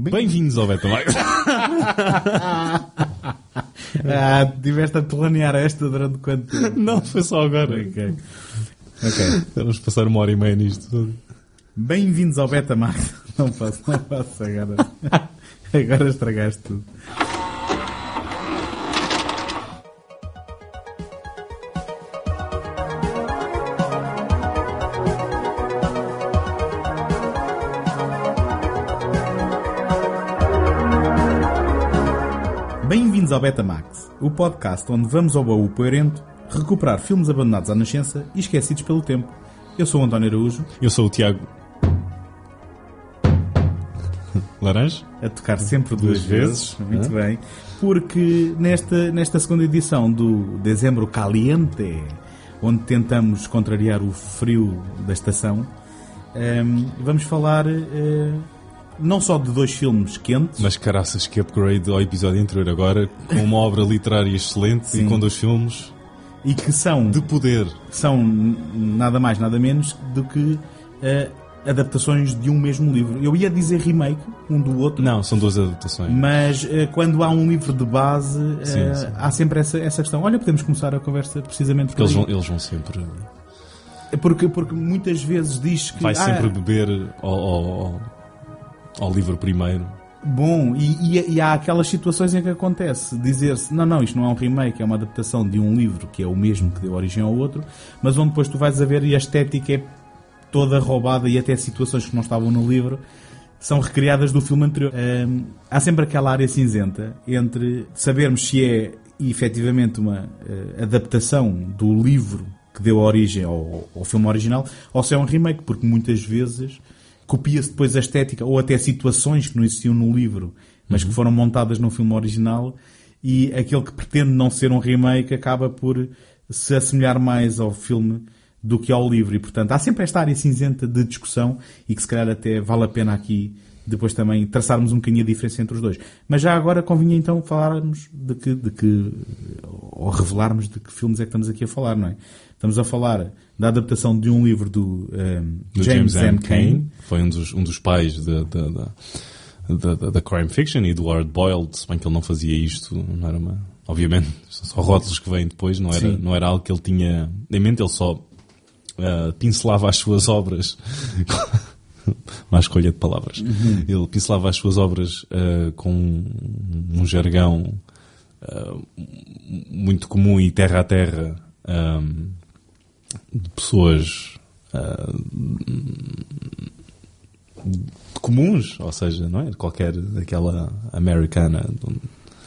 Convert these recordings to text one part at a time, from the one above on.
Bem-vindos ao Betamax. ah, tiveste a planear esta durante quanto tempo? Não, foi só agora. Ok. Ok. Vamos passar uma hora e meia nisto tudo. Bem-vindos ao Betamax. Não faço, não faço agora. Agora estragaste tudo. Ao Betamax, o podcast onde vamos ao baú poeirento recuperar filmes abandonados à nascença e esquecidos pelo tempo. Eu sou o António Araújo, Eu sou o Tiago. Laranja? a tocar sempre duas, Duas vezes, vezes, muito é. bem, porque nesta, nesta segunda edição do Dezembro Caliente, onde tentamos contrariar o frio da estação, ehm, vamos falar eh, não só de dois filmes quentes, Mas caraças, que upgrade ao episódio anterior agora, com uma obra literária excelente Sim. e com dois filmes e que são, de poder. são nada mais, nada menos do que eh, adaptações de um mesmo livro. Eu ia dizer remake, um do outro, Não, são duas adaptações. Mas eh, quando há um livro de base, eh, Sim, sim. há sempre essa, essa questão. Olha, podemos começar a conversa precisamente Porque por eles vão, eles vão sempre. porque, porque muitas vezes diz que. Vai ah, sempre beber ao, ao, ao- ao livro primeiro. Bom, e, e- e há aquelas situações em que acontece dizer-se: não, não, isto não é um remake, é uma adaptação de um livro que é o mesmo que deu origem ao outro, mas onde depois tu vais a ver e a estética é toda roubada e até situações que não estavam no livro são recriadas do filme anterior. Hum, há sempre aquela área cinzenta entre sabermos se é efetivamente uma eh, adaptação do livro que deu origem ao, ao filme original ou se é um remake, porque muitas vezes copia-se depois a estética ou até situações que não existiam no livro, mas que foram montadas no filme original e aquele que pretende não ser um remake acaba por se assemelhar mais ao filme do que ao livro e portanto há sempre esta área cinzenta de discussão e que se calhar até vale a pena aqui depois também traçarmos um bocadinho a diferença entre os dois. Mas já agora convinha então falarmos de que, de que ou revelarmos de que filmes é que estamos aqui a falar, não é? Estamos a falar da adaptação de um livro do, ehm, do James, M. Cain, Foi um dos, um dos pais da, da, crime fiction e do Hard Boiled, se bem que ele não fazia isto, não era uma. Obviamente, são só rótulos que vêm depois, não era, Sim. não era algo que ele tinha em mente, ele só ah, pincelava as suas obras. Má escolha de palavras. Ele pincelava as suas obras ah, com um jargão ah, muito comum e terra a terra ah, de pessoas ah, comuns, ou seja, não é? Qualquer daquela americana.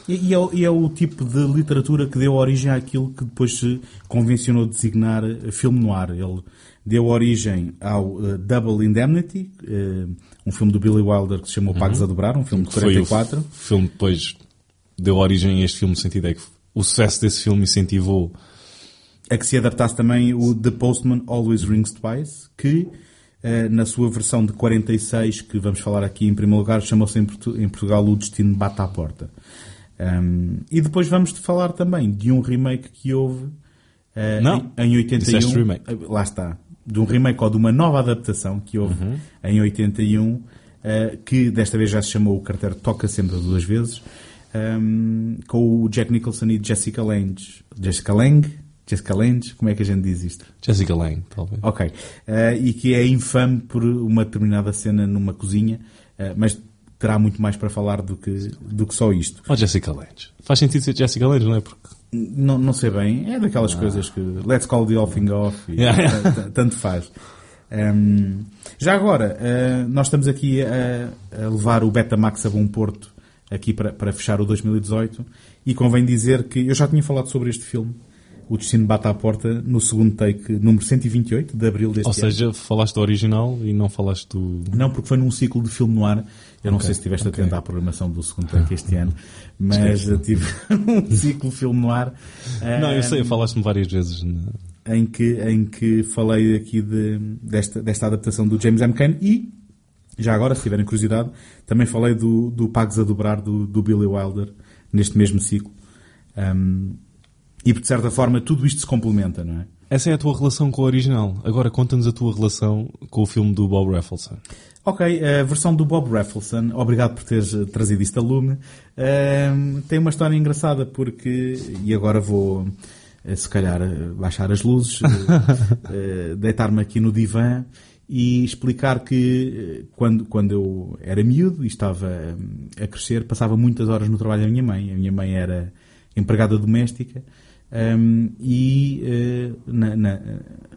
E, e é, o- e é o tipo de literatura que deu origem àquilo que depois se convencionou designar filme noir. Ele deu origem ao eh, Double Indemnity, eh, um filme do Billy Wilder que se chamou Pagos a Dobrar, um filme de Foi o 44. filme depois deu origem a este filme, no sentido é que o sucesso desse filme incentivou a que se adaptasse também o The Postman Always Rings Twice, que eh, na sua versão de 46, que vamos falar aqui em primeiro lugar, chamou-se em, Portu- em Portugal O Destino Bate à Porta. Um, e depois vamos falar também de um remake que houve eh, Não. em, em 81. Disseste remake. Eh, Lá está. De um remake ou de uma nova adaptação que houve Uhum. em 81, eh, que desta vez já se chamou O Carteiro Toca Sempre Duas Vezes, um, com o Jack Nicholson e Jessica Lange. Jessica Lange? Jessica Lange? Como é que a gente diz isto? Jessica Lange, talvez. Ok. Eh, e que é infame por uma determinada cena numa cozinha, eh, mas terá muito mais para falar do que, do que só isto. Ou Jessica Lange. Faz sentido ser Jessica Lange, não é? Porque Não, não sei bem, é daquelas coisas que let's call the offing off e Ah. Yeah. tanto faz. Ehm, já agora, eh, nós estamos aqui a, a levar o Betamax a bom porto aqui para, para fechar o 2018 e convém dizer que eu já tinha falado sobre este filme, O Destino Bate à Porta, no segundo take, número 128 de abril deste Ou ano. seja, falaste do original e não falaste do. Não, porque foi num ciclo de filme no ar. Eu não Ok, sei se estiveste ok. atento à programação do segundo take este ano, mas tive um ciclo de filme no ar. Não, eu sei, falaste-me várias vezes. em que, em que falei aqui de, desta, desta adaptação do James M. Cain e, já agora, se tiverem curiosidade, também falei do, do Pagos a Dobrar do, do Billy Wilder neste mesmo ciclo. Um, e, de certa forma, tudo isto se complementa, não é? Essa é a tua relação com o original. Agora conta-nos a tua relação com o filme do Bob Raffleson. Ok, a versão do Bob Raffleson, obrigado por teres eh, trazido isto a lume, ehm, tem uma história engraçada porque, e agora vou, eh, se calhar, eh, baixar as luzes, deitar-me aqui no divã e explicar que quando, quando eu era miúdo e estava a crescer, passava muitas horas no trabalho da minha mãe. A minha mãe era empregada doméstica um, e uh, na, na,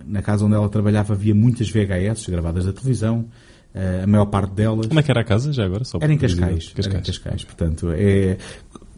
na, casa onde ela trabalhava havia muitas VHS gravadas da televisão, uh, a maior parte delas. Como é que era a casa já agora? Só era em Cascais. Cascais. Era em Cascais. Portanto, é,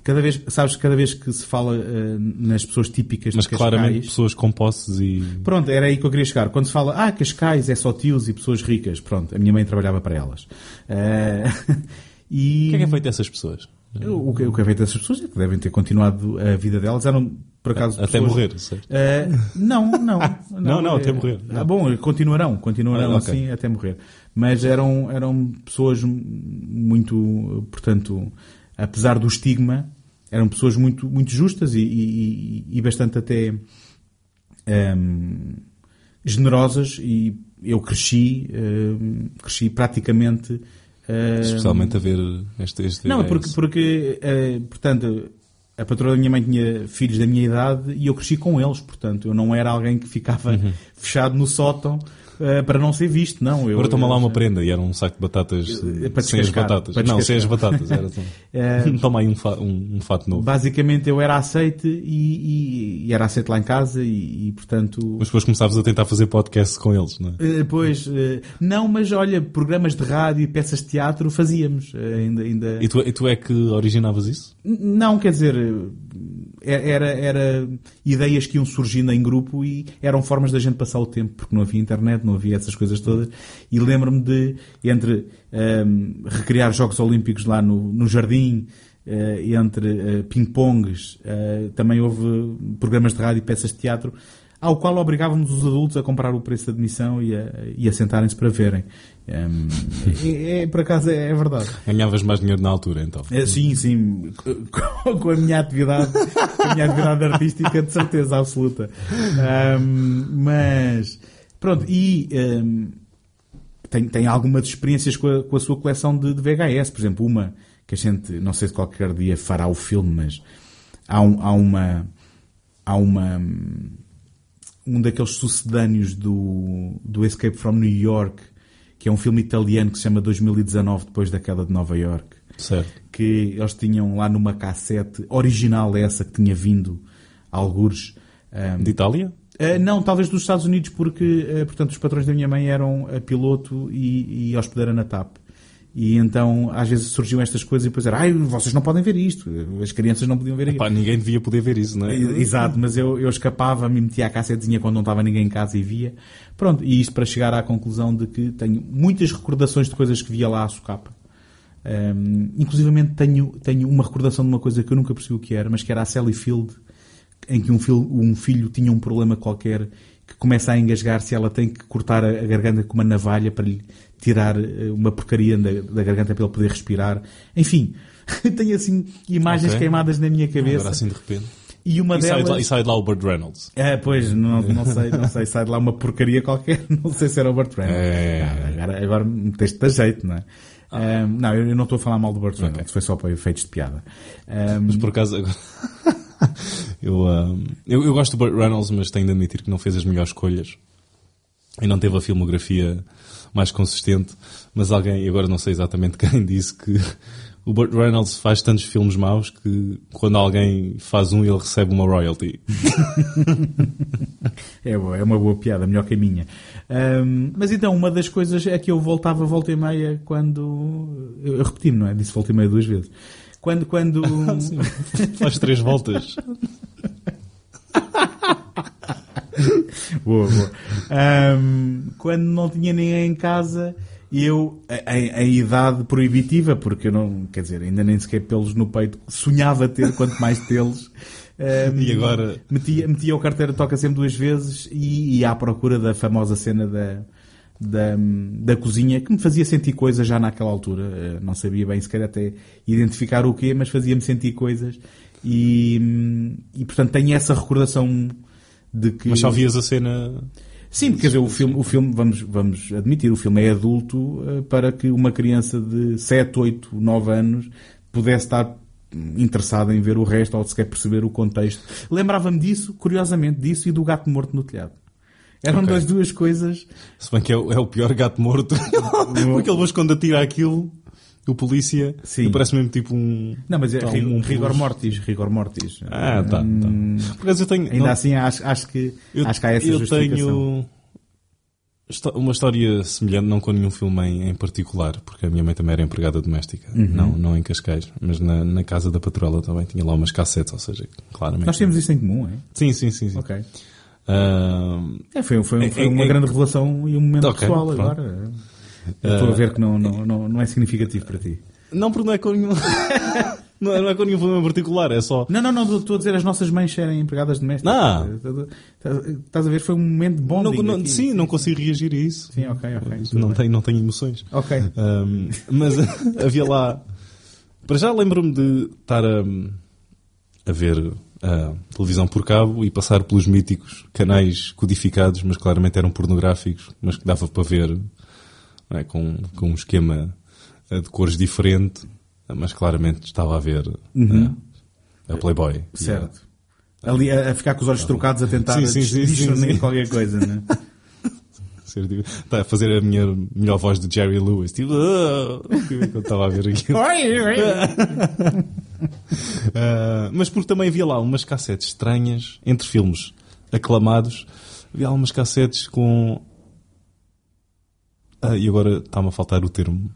cada vez, sabes, cada vez que se fala uh, nas pessoas típicas Mas de Cascais... claramente pessoas com posses e... Pronto, era aí que eu queria chegar. Quando se fala, ah, Cascais é só tios e pessoas ricas, pronto, a minha mãe trabalhava para elas. Uh, e... O que é que é feito dessas pessoas? O que, o que é feito dessas pessoas é que devem ter continuado a vida delas. Eram, por acaso, Até pessoas... morrer, certo? Uh, não, não, não. não, não, até morrer. Ah, bom, continuarão, continuarão ah, okay. assim até morrer. Mas eram, eram pessoas muito, portanto, apesar do estigma, eram pessoas muito, muito justas e, e, e bastante até um, generosas e eu cresci, um, cresci praticamente Especialmente a ver este, este Não, porque, porque uh, portanto, a patroa da minha mãe tinha filhos da minha idade e eu cresci com eles, portanto, eu não era alguém que ficava uhum. fechado no sótão uh, para não ser visto, não. Eu, Agora toma lá uma prenda e era um saco de batatas uh, sem as batatas. Não, sem as batatas. Era assim. uh, toma aí um, fa um, um, fato novo. Basicamente eu era aceite e, e, e era aceite lá em casa e, e, portanto... Mas depois começavas a tentar fazer podcast com eles, não é? pois, não, mas olha, programas de rádio e peças de teatro fazíamos. ainda, ainda... E, tu, e tu é que originavas isso? Não, quer dizer era, era ideias que iam surgindo em grupo e eram formas da gente passar o tempo, porque não havia internet, não havia essas coisas todas. E lembro-me de, entre um, recriar Jogos Olímpicos lá no, no jardim, uh, entre uh, ping-pongs, uh, também houve programas de rádio e peças de teatro ao qual obrigávamos os adultos a comprar o preço de admissão e a, e a sentarem-se para verem. Um, é, é, por acaso é, é, verdade. Ganhavas mais dinheiro na altura, então? É, sim, sim. Com, com, a minha atividade, a minha atividade artística, de certeza absoluta. Um, mas, pronto, e um, tem, tem algumas experiências com a, com a sua coleção de, de, VHS. Por exemplo, uma que a gente, não sei se qualquer dia fará o filme, mas há, um, há uma. Há uma um daqueles sucedâneos do, do Escape from New York, que é um filme italiano que se chama 2019, depois da queda de Nova York. Certo. Que eles tinham lá numa cassete, original essa, que tinha vindo a algures. Um, de Itália? Uh, não, talvez dos Estados Unidos, porque, uh, portanto, os patrões da minha mãe eram a piloto e, e hospedeira na TAP. E então, às vezes surgiam estas coisas e depois era, ai, vocês não podem ver isto. As crianças não podiam ver Epá, ninguém devia poder ver isso, não é? Exato, mas eu, eu escapava, me metia a cassetezinha quando não estava ninguém em casa e via. Pronto, e isto para chegar à conclusão de que tenho muitas recordações de coisas que via lá à socapa. Um, inclusivamente tenho, tenho uma recordação de uma coisa que eu nunca percebi o que era, mas que era a Sally Field, em que um, fil, um filho tinha um problema qualquer que começa a engasgar se ela tem que cortar a, a garganta com uma navalha para lhe tirar eh, uma porcaria da, da garganta para ele poder respirar. Enfim, tenho assim imagens okay. queimadas na minha cabeça. Agora assim de repente. E uma e delas... Sai de lá, e sai de lá o Burt Reynolds. É, pois, não, não sei, não sei, sai de lá uma porcaria qualquer, não sei se era o Burt Reynolds. É... Agora, agora meteste de jeito, não é? Ah. Um, não, eu não estou a falar mal do Burt Reynolds, okay. foi só para efeitos de piada. Um... Mas por acaso, agora... eu, um, eu, eu gosto do Burt Reynolds, mas tenho de admitir que não fez as melhores escolhas. E não teve a filmografia mais consistente, mas alguém, agora não sei exatamente quem, disse que o Burt Reynolds faz tantos filmes maus que quando alguém faz um ele recebe uma royalty. é, boa, é uma boa piada, melhor que a minha. Um, mas então, uma das coisas é que eu voltava volta e meia quando. Eu, repeti não é? Disse volta e meia duas vezes. Quando. quando... Sim, faz três voltas. boa, boa. Um, quando não tinha ninguém em casa, eu, em, em, idade proibitiva, porque eu não, quer dizer, ainda nem sequer pelos no peito, sonhava ter, quanto mais tê-los. Um, e agora? Metia, metia o carteiro toca sempre duas vezes e ia à procura da famosa cena da, da, da cozinha que me fazia sentir coisas já naquela altura. Não sabia bem sequer até identificar o quê, mas fazia-me sentir coisas. E, e portanto tenho essa recordação de que... Mas só vias a cena. Sim, quer dizer, o filme, o filme vamos, vamos admitir, o filme é adulto eh, para que uma criança de 7, 8, 9 anos pudesse estar interessada em ver o resto ou sequer perceber o contexto. Lembrava-me disso, curiosamente, disso e do gato morto no telhado. Eram Ok. das duas coisas. Se bem que é, o- é o pior gato morto. Porque ele depois quando atira aquilo, o polícia, Sim. parece mesmo tipo um. Não, mas é Tá, ri- um rigor mortis, rigor mortis. Ah, tá, Hum, tá. Por acaso eu tenho. Ainda não- assim, acho, acho que, eu, acho que há essa eu tenho uma história semelhante, não com nenhum filme em, em particular, porque a minha mãe também era empregada doméstica, Uhum. não, não em Cascais, mas na, na casa da patrola também tinha lá umas cassetes, ou seja, claramente. Nós temos isso em comum, é? Sim, sim, sim. sim. Ok. Ah, É, foi, foi, É, foi é, uma é- grande revelação e um momento Ok, pessoal pronto. agora. Eu Estou a ver que não, não, não, não é significativo para ti. não, porque não é com nenhum. não, é, não é com nenhum em particular, é só. Não, não, não, estou a dizer as nossas mães serem empregadas domésticas. Ah. Estás- a ver? Foi um momento bom. Não, não- sim, não consigo reagir a isso. Sim, ok, ok. Não tenho, não tenho emoções. Ok. Um, mas havia lá. Para já lembro-me de estar a, a ver a televisão por cabo e passar pelos míticos canais codificados, mas claramente eram pornográficos, mas que dava para ver é, com, com um esquema eh, de cores diferente, mas claramente estava a ver eh, a Playboy. Certo. Ali a, a ficar com os olhos trocados a tentar Sim, sim, sim, discernir qualquer coisa, né? Ser tipo- Está a fazer a minha melhor voz de Jerry Lewis, tipo, "Ah", quando estava a ver aquilo. Uh, mas porque também havia lá umas cassetes estranhas entre filmes aclamados. Havia lá umas cassetes com. Ah, e agora está-me a faltar o termo.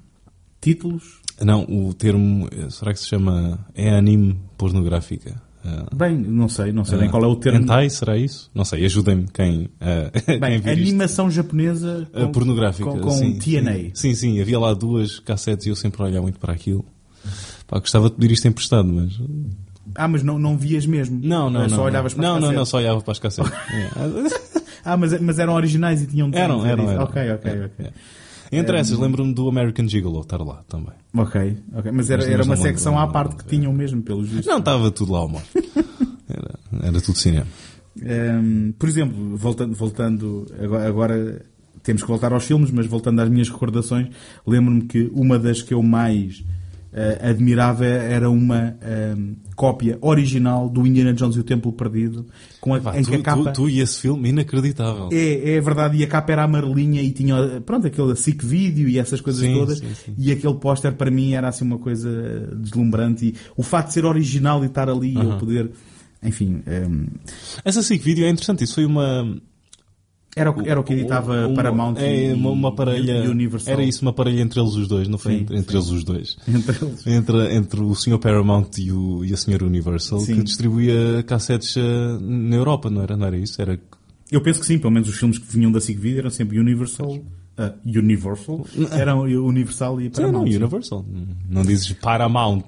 Títulos? Não, o termo. eh, Será que se chama. É anime pornográfica? Ah, Bem, não sei, não sei nem qual é o termo. Hentai, será isso? Não sei, ajudem-me quem, ah, Bem, quem vir isto. animação japonesa Ah, com, pornográfica. com, com sim, TNA. Sim. sim, sim, havia lá duas cassetes e eu sempre olhava muito para aquilo. Pá, gostava de pedir isto emprestado, mas. Ah, mas não, não vias mesmo? Não, não, Só não. olhavas para não, as não, não, cassetes? só olhava para as cassetes. Ah, mas, mas eram originais e tinham Eram, eram, eram. Ok, ok, É, ok. é. Entre essas, lembro-me do American Gigolo estar lá também. Ok, ok. Mas era, Mas- era uma secção à parte que tinham mesmo, pelos vistos. Não, estava tudo lá ao modo. Era, era tudo cinema. Hum, por exemplo, voltando, voltando agora, agora temos que voltar aos filmes, mas voltando às minhas recordações, lembro-me que uma das que eu mais eh, admirava era uma hum, cópia original do Indiana Jones e o Templo Perdido, com a, Pá, em tu, que a capa... tu, tu e esse filme, inacreditável. É, é verdade, e a capa era amarelinha e tinha, pronto, aquele SIC vídeo e essas coisas Sim, todas. sim, sim. E aquele póster para mim era assim uma coisa deslumbrante. E o facto de ser original e estar ali e eu poder, enfim, hum, Essa SIC vídeo é interessante. Isso foi uma. Era, o- era o que editava uma- Paramount é, e, uma, uma parelha. Universal. Era isso, uma parelha entre eles os dois, não foi? Sim, entre entre sim. eles os dois. Entre eles. Entre, entre o Sr. Paramount e, o, e a Sra. Universal, Sim. que distribuía cassetes eh, na Europa, não era? Não era isso? Era Eu penso que sim, pelo menos os filmes que vinham da SIC Video eram sempre Universal. ah, Universal. Eram Universal e Sim, Paramount. não, Universal. Não dizes Paramount.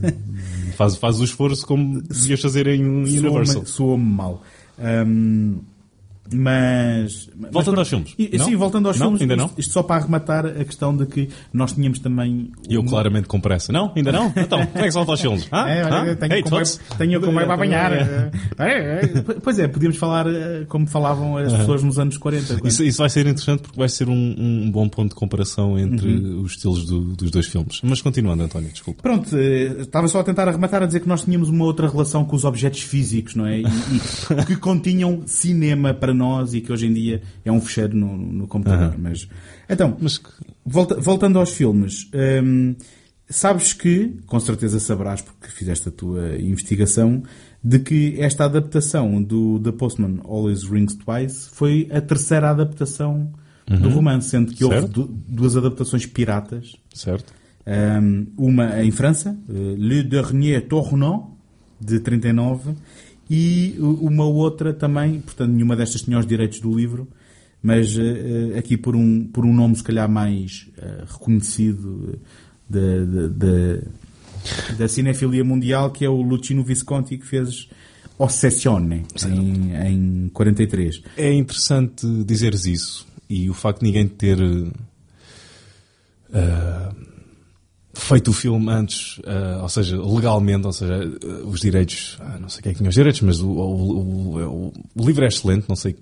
faz, faz o esforço como devias fazer em Universal. Soa-me soa mal. Hum, mas. Voltando mas- aos filmes. E- Não? Sim, voltando aos Não? filmes. Ainda isto, não? isto só para arrematar a questão de que nós tínhamos também. Eu um- claramente com pressa. Não? Ainda não? Então, como é que se volta aos filmes? Hã? É, eu tenho, Hey, comboio, tots. tenho o comboio para apanhar. É, é. Pois é, podíamos falar eh, como falavam as pessoas nos anos 40. quando- Isso, isso vai ser interessante porque vai ser um, um bom ponto de comparação entre Uhum. os estilos do- dos dois filmes. Mas continuando, António, desculpa. Pronto, eh, estava só a tentar arrematar a dizer que nós tínhamos uma outra relação com os objetos físicos, não é? E, e que continham cinema para nós e que hoje em dia é um fecheiro no, no computador. Aham. Mas, então, Mas volta- voltando aos filmes, hum, sabes que, com certeza saberás, porque fizeste a tua investigação, de que esta adaptação do The Postman Always Rings Twice foi a terceira adaptação do romance, sendo que houve Certo. du- duas adaptações piratas. certo? Um, uma em França, eh, Le Dernier Tournant, de 39, e uma outra também, portanto, nenhuma destas tinha os direitos do livro, mas eh, aqui por um, por um nome se calhar mais eh, reconhecido eh, da, da, da, cinefilia mundial, que é o Luchino Visconti, que fez Ossessione, em, em 43. É interessante dizeres isso e o facto de ninguém ter eh, feito o filme antes, uh, ou seja, legalmente, ou seja, uh, os direitos, uh, não sei quem é que tinha os direitos, mas o, o, o, o livro é excelente, não sei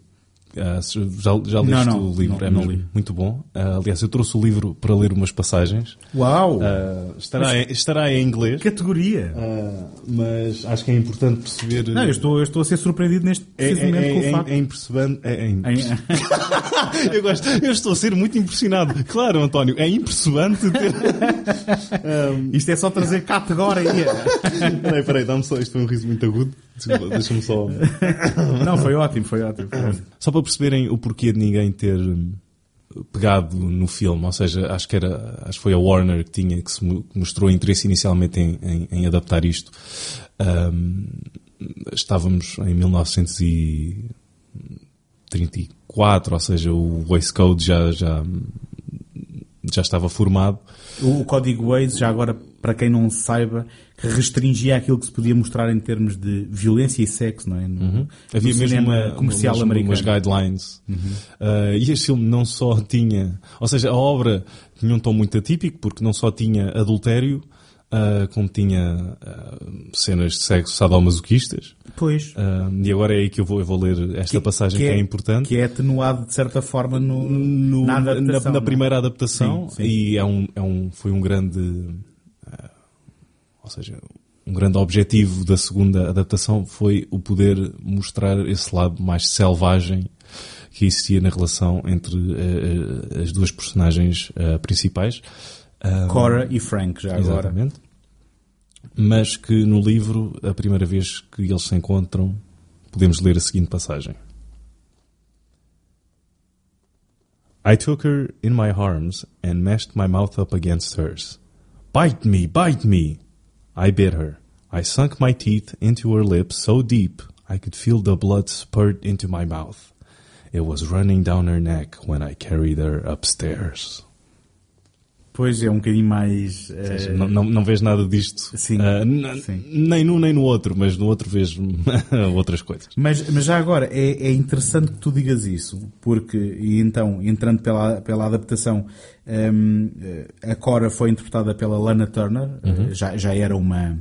Uh, já, já leste não, não, o livro? Não, é muito bom. Uh, aliás, eu trouxe o livro para ler umas passagens. Uau! Uh, estará, em, estará em inglês. Categoria! mas acho que é importante perceber. Não, eu estou, eu estou a ser surpreendido neste é, preciso momento é, com o é, facto. é impressionante. É, é. Em- eu, gosto, eu estou a ser muito impressionado. Claro, António, é impressionante ter. Isto é só trazer categoria. peraí, peraí, dá-me só. Isto foi um riso muito agudo. Desculpa, Deixa-me só. não, foi ótimo, foi ótimo. Foi ótimo. Só para perceberem o porquê de ninguém ter hum, pegado no filme, ou seja, acho que era, acho que foi a Warner que tinha, que mostrou interesse inicialmente em, em- em adaptar isto. Hum, estávamos em 1934, ou seja, o Waste Code já, já, já estava formado. O, o código Waze, já agora, para quem não saiba, que restringia aquilo que se podia mostrar em termos de violência e sexo, não é? No, Uhum. Havia mesmo uma, comercial umas, americano. umas guidelines. Uh, e este filme não só tinha, ou seja, a obra tinha um tom muito atípico, porque não só tinha adultério, uh, como tinha uh, cenas de sexo sadomasoquistas. Pois. Uh, e agora é aí que eu vou, eu vou ler esta passagem que, é importante. Que é atenuado, de certa forma, no, no- na, na, adaptação, na é? primeira adaptação Sim, sim. e é um, é um, foi um grande ou seja um grande objetivo da segunda adaptação foi o poder mostrar esse lado mais selvagem que existia na relação entre eh, as duas personagens eh, principais Ah, Cora e Frank, já agora. Exatamente. Mas que no livro, a primeira vez que eles se encontram, podemos ler a seguinte passagem. I took her in my arms and mashed my mouth up against hers. Bite me, bite me! I bit her. I sunk my teeth into her lips so deep I could feel the blood spurt into my mouth. It was running down her neck when I carried her upstairs. Pois é, um bocadinho mais. Ou eh, seja, não, não, não vês nada disto. Sim, n- sim. Nem num nem no outro, mas no outro vês outras coisas. Mas, mas já agora, é, é interessante que tu digas isso, porque, e então, entrando pela, pela adaptação, eh, a Cora foi interpretada pela Lana Turner, Uhum. eh, já, já era uma,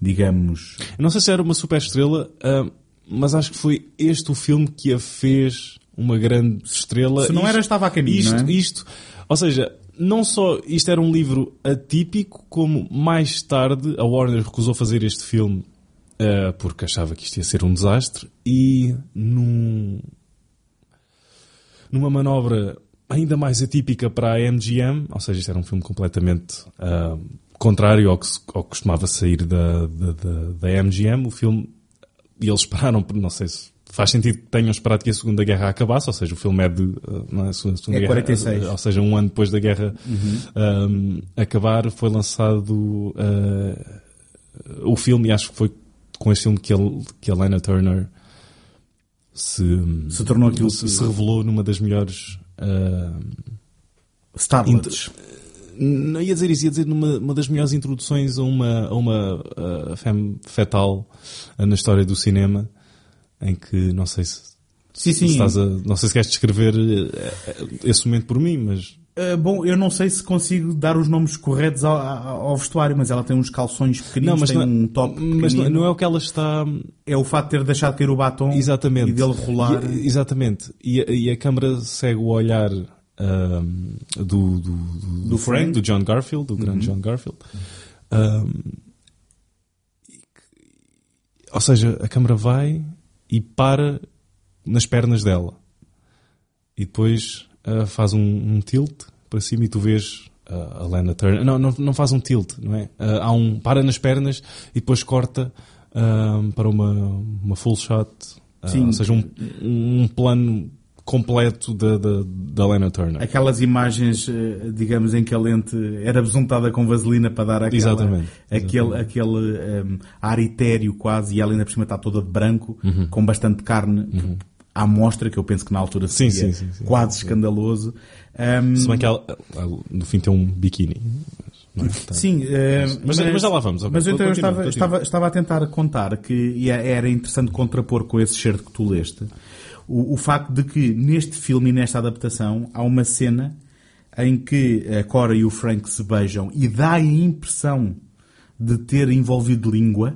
digamos, Eu não sei se era uma super estrela, ah, mas acho que foi este o filme que a fez uma grande estrela. Se não era, estava a caminho, isto, é? isto, ou seja, não só isto era um livro atípico, como mais tarde a Warner recusou fazer este filme ah, porque achava que isto ia ser um desastre e num, numa manobra ainda mais atípica para a MGM, ou seja, isto era um filme completamente ah, contrário ao que, ao que costumava sair da, da, da, da MGM, o filme, e eles esperaram, por- não sei se faz sentido que tenham esperado que a Segunda Guerra acabasse, ou seja, o filme é de, não é, a Segunda, É Guerra, 46. ou seja, um ano depois da guerra ah, acabar, foi lançado ah, o filme, e acho que foi com este filme que, ele, que a Lana Turner se, se tornou aquilo se, que... se revelou numa das melhores. ah, Starlets. não ia dizer isso, ia dizer numa uma das melhores introduções a uma, a uma ah, femme fetal na história do cinema, em que não sei se, Sim, se sim. estás a, não sei se queres descrever eh, eh, esse momento por mim, mas Uh, bom, eu não sei se consigo dar os nomes corretos ao, ao- vestuário, mas ela tem uns calções pequeninos, não, mas tem não, é- um top mas não, pequenino. não é o que ela está É o fato de ter deixado cair o batom Exatamente. e dele rolar. E- exatamente. E, a- e a câmara segue o olhar ahm, do, do, do, Do Frank. Uhum. do John Garfield, do grande John Garfield. Que- ou seja, a câmara vai e para nas pernas dela. E depois ah, faz um, um tilt para cima e tu vês ah, a Lana Turner. Não, não, não faz um tilt, não é? Ah, há um para nas pernas e depois corta para uma, uma full shot. Sim. ou seja, um, um plano completo da, da, da Lana Turner. Aquelas imagens, eh, digamos, em que a lente era besuntada com vaselina para dar aquela, Exatamente, aquele, aquele ehm, ar etéreo quase, e ela ainda por cima está toda de branco, com bastante carne à mostra, que eu penso que na altura Sim, seria sim, sim, quase escandaloso. Ehm, Se bem que ela, no fim tem um biquíni. Tá. Sim, eh, Mas- mas já lá vamos. Mas então eu estava, estava, estava a tentar contar que é- era interessante contrapor com esse certo que tu leste o, o facto de que neste filme e nesta adaptação há uma cena em que a Cora e o Frank se beijam e dá a impressão de ter envolvido língua,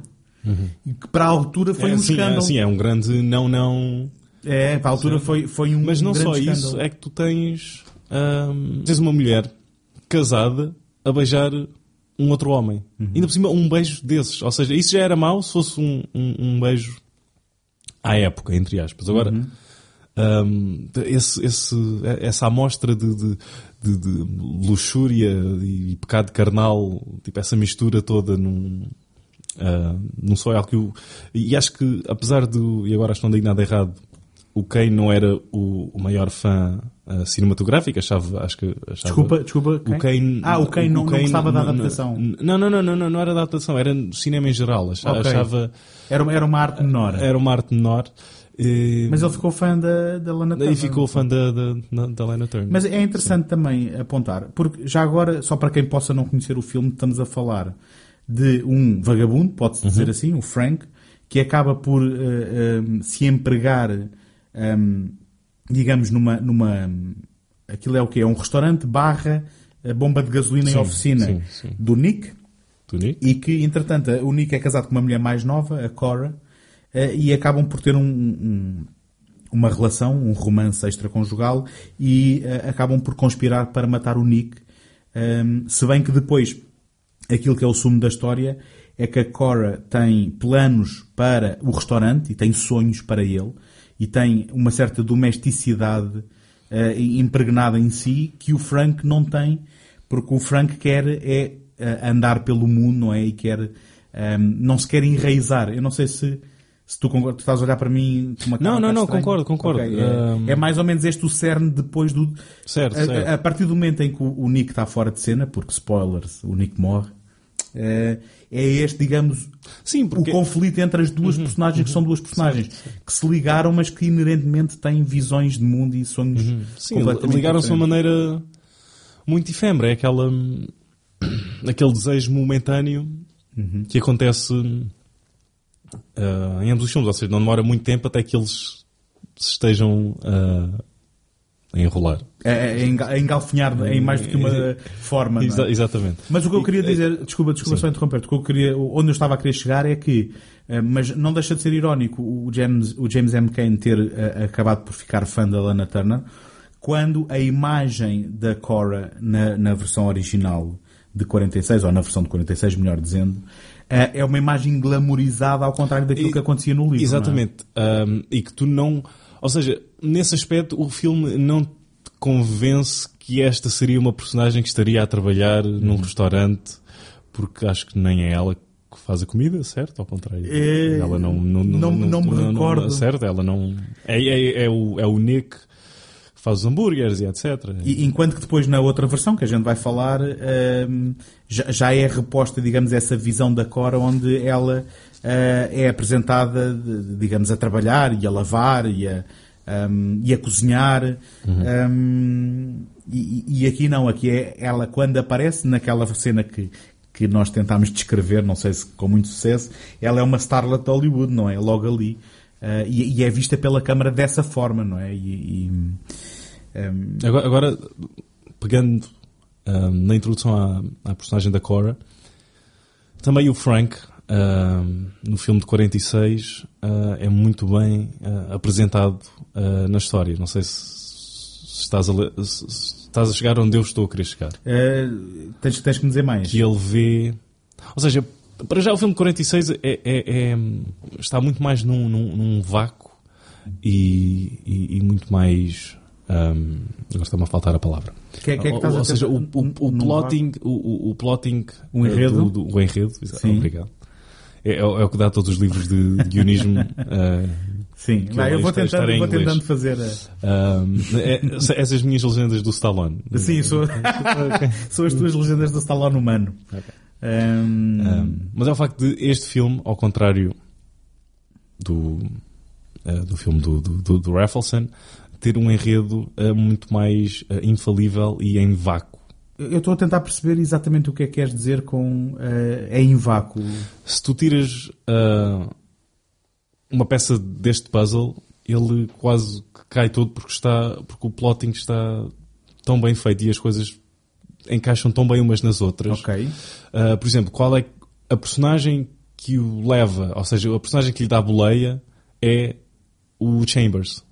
e que para a altura foi é, um sim, escândalo. É, sim, é um grande não, não. É, para a altura foi, foi um Mas não grande só escândalo. isso, é que tu tens. hum, tens uma mulher casada a beijar um outro homem. Uhum. Ainda por cima, um beijo desses. Ou seja, isso já era mau se fosse um, um, um beijo à época, entre aspas. Agora, Uhum. Hum, esse, esse, essa amostra de, de, de- de luxúria e pecado carnal, tipo essa mistura toda num. ah, não só é algo que o. E acho que, apesar do. E agora estou nada errado. O Kane não era o, o maior fã ah, cinematográfico, achava, acho que achava, Desculpa, desculpa. o quem? Kane, Ah, o Kane não, não gostava da adaptação. Não, não, não, não, não, não era da adaptação, era cinema em geral. Achava, Ok. achava- Era, era uma arte menor. era uma arte menor. Eh, Mas ele ficou fã da, da Lana Turner. Daí ficou fã da, da, da Lena Turner. Mas é interessante também apontar, porque já agora, só para quem possa não conhecer o filme, estamos a falar de um vagabundo, pode-se Uhum. dizer assim, o Frank, que acaba por eh, se empregar, eh, digamos, numa, numa. Aquilo é o quê? É um restaurante barra eh, bomba de gasolina Sim, em oficina sim, sim. do Nick, Tu, Nick? e que, entretanto, o Nick é casado com uma mulher mais nova, a Cora, e acabam por ter um- um- uma relação, um romance extraconjugal, e eh, acabam por conspirar para matar o Nick. Ehm, se bem que depois, aquilo que é o sumo da história, é que a Cora tem planos para o restaurante, e tem sonhos para ele, e tem uma certa domesticidade eh, impregnada em si, que o Frank não tem, porque o Frank quer é eh, andar pelo mundo, não é? E quer, ehm, não se quer enraizar. Eu não sei se, se tu tu estás a olhar para mim com uma cara Não, um não, não, estranha. concordo, concordo. Ok, é, Ehm. é mais ou menos este o cerne depois do... Certo, a, certo. a- partir do momento em que o, o Nick está fora de cena, porque spoilers, o Nick morre, eh, é este, digamos, Sim, porque... Uhum, o conflito entre as duas personagens, que são duas personagens que se ligaram, mas que inerentemente têm visões de mundo e sonhos Uhum. Sim, ligaram-se de uma maneira muito efêmera. É aquela, aquele desejo momentâneo Uhum. que acontece ah, em ambos os filmes. Ou seja, não demora muito tempo até que eles se estejam ah, a enrolar. É, é, é é engalfinhar em mais do que uma forma. é? Exa- exatamente. Mas o que eu queria dizer, desculpa, desculpa só interromper, o que eu queria, onde eu estava a querer chegar é que, eh, mas não deixa de ser irónico o James, o James M. Cain ter eh, acabado por ficar fã da Lana Turner, quando a imagem da Cora na, na versão original de 46, ou na versão de 46, melhor dizendo, é uma imagem glamorizada ao contrário daquilo E- que acontecia no livro. não é? Exatamente. Um, e que tu não. Ou seja, nesse aspecto, o filme não te convence que esta seria uma personagem que estaria a trabalhar Uhum. num restaurante, porque acho que nem é ela que faz a comida, certo? Ao contrário. É, ela não. Não, não- não me recordo. certo? Ela não. É, é, é, o, é o Nick faz os hambúrgueres e etc. E, enquanto que depois na outra versão que a gente vai falar ehm, já, já é reposta, digamos, essa visão da Cora onde ela eh, é apresentada, de- digamos, a trabalhar e a lavar e a, ehm, e a cozinhar. Ehm, e, e aqui não, aqui é ela quando aparece naquela cena que, que nós tentámos descrever, não sei se com muito sucesso, ela é uma starlet de Hollywood, não é? Logo ali. Eh, e, e é vista pela câmara dessa forma, não é? E, e, ehm, Agora, agora, pegando ahm, na introdução à, à personagem da Cora, também o Frank, ahm, no filme de 46, ah, é muito bem ah, apresentado ah, na história. Não sei se, se estás, a, se- estás a chegar onde eu estou a querer chegar. eh, tens, tens que me dizer mais. Que ele vê. Ou seja, para já o filme de 46 é, é- é- está muito mais num, num- num vácuo e, e- e muito mais. Ahm, agora está-me a faltar a palavra. Que é- que é que Ou- ou seja, o, o, o plotting, o, o- plotting Um eh, enredo? do, do- o enredo, Sim. obrigado. É, é o é o que dá todos os livros de, guionismo. eh, Sim, vai, eu eu vou tentando, em vou inglês. tentando fazer. a- ahm, é- essas minhas legendas do Stallone. Sim, sou, são as tuas legendas do Stallone humano. Ahm, Um, mas é o facto de este filme, ao contrário do, uh, do filme do, do, do, do Raffleson, ter um enredo uh, muito mais uh, infalível e em vácuo. eu estou a tentar perceber exatamente o que é que queres dizer com eh, é em vácuo. Se tu tiras uh, uma peça deste puzzle, ele quase cai todo porque está porque o plotting está tão bem feito e as coisas encaixam tão bem umas nas outras. Ok. Uh, por exemplo, qual é a personagem que o leva, ou seja, a personagem que lhe dá a boleia é o Chambers.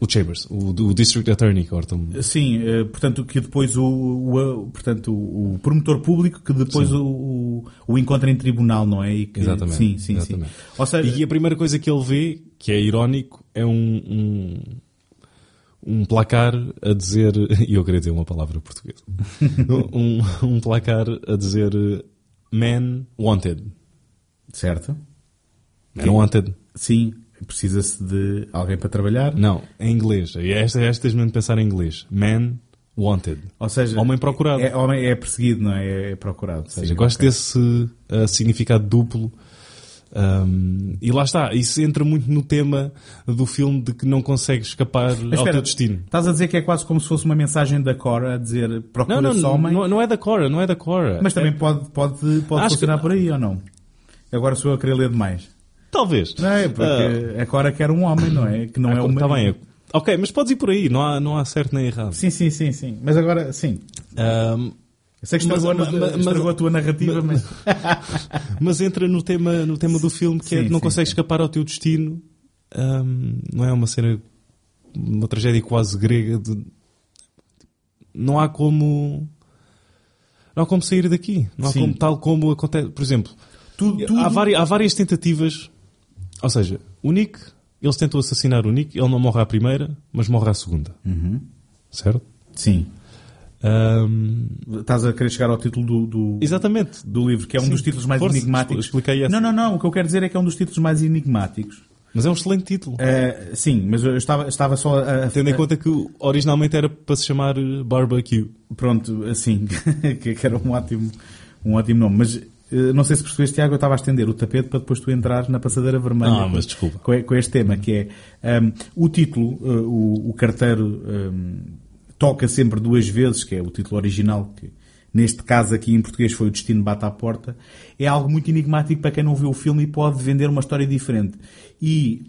O Chambers, o, o District Attorney, corta-me. Sim, eh, portanto, que depois o, o- portanto, o promotor público que depois o, o, o encontra em tribunal, não é? E que- Exatamente, Sim, sim, exatamente. sim. Ou seja, E a primeira coisa que ele vê, que é irónico, é um, um, um placar a dizer. E eu queria dizer uma palavra portuguesa. um, um placar a dizer Man Wanted. certo? Man Wanted. Sim, precisa-se de alguém para trabalhar. Não, em inglês. E Esta, esta tens mesmo de pensar em inglês. Man Wanted. Ou seja, Homem procurado. É, homem é perseguido, não é? É procurado. Ou seja, gosto desse uh, significado duplo. Um, e lá está, isso entra muito no tema do filme de que não consegues escapar Mas ao espera, teu destino. Estás a dizer que é quase como se fosse uma mensagem da Cora a dizer procura não, não, homem, não, não é da Cora, não é da Cora. mas também É- pode, pode, pode Acho funcionar que- por aí ou não? Agora sou eu a querer ler demais. Talvez. Não é? Porque a Cora quer um homem, não é? Que não é um Está. Ah, bem. é- Ok, mas podes ir por aí, não há, não há certo nem errado. Sim, sim, sim, sim. Mas agora, sim. Um, Eu sei que estragou, Mas- estragou mas- a tua narrativa, mas... mas entra no tema, no tema do filme que é Sim, não sim, consegues sim. escapar ao teu destino. Um, não é uma cena, uma tragédia quase grega. de- não há como. Não há como sair daqui. Não há como, tal como acontece. Por exemplo, Tu- tudo- há, há várias tentativas. Ou seja, o Nick, eles tentam assassinar o Nick, ele não morre à primeira, mas morre à segunda. Uhum. Certo? Sim. Um, Estás a querer chegar ao título do, do, exatamente. do livro, que é um Sim, dos títulos mais força, enigmáticos. expliquei essa. Não, não, não. O que eu quero dizer é que é um dos títulos mais enigmáticos. Mas é um excelente título. Eh, sim, mas eu estava, estava só a... Tendo em conta que originalmente era para se chamar Barbecue. Pronto, assim, que era um ótimo, um ótimo nome. Mas não sei se percebeste, Tiago, eu estava a estender o tapete para depois tu entrares na passadeira vermelha. Ah, mas desculpa. Com, este tema, que é ehm, o título, eh, o, o carteiro ehm, toca sempre duas vezes, que é o título original, que neste caso aqui em português foi O Destino Bate à Porta, é algo muito enigmático para quem não viu o filme e pode vender uma história diferente. E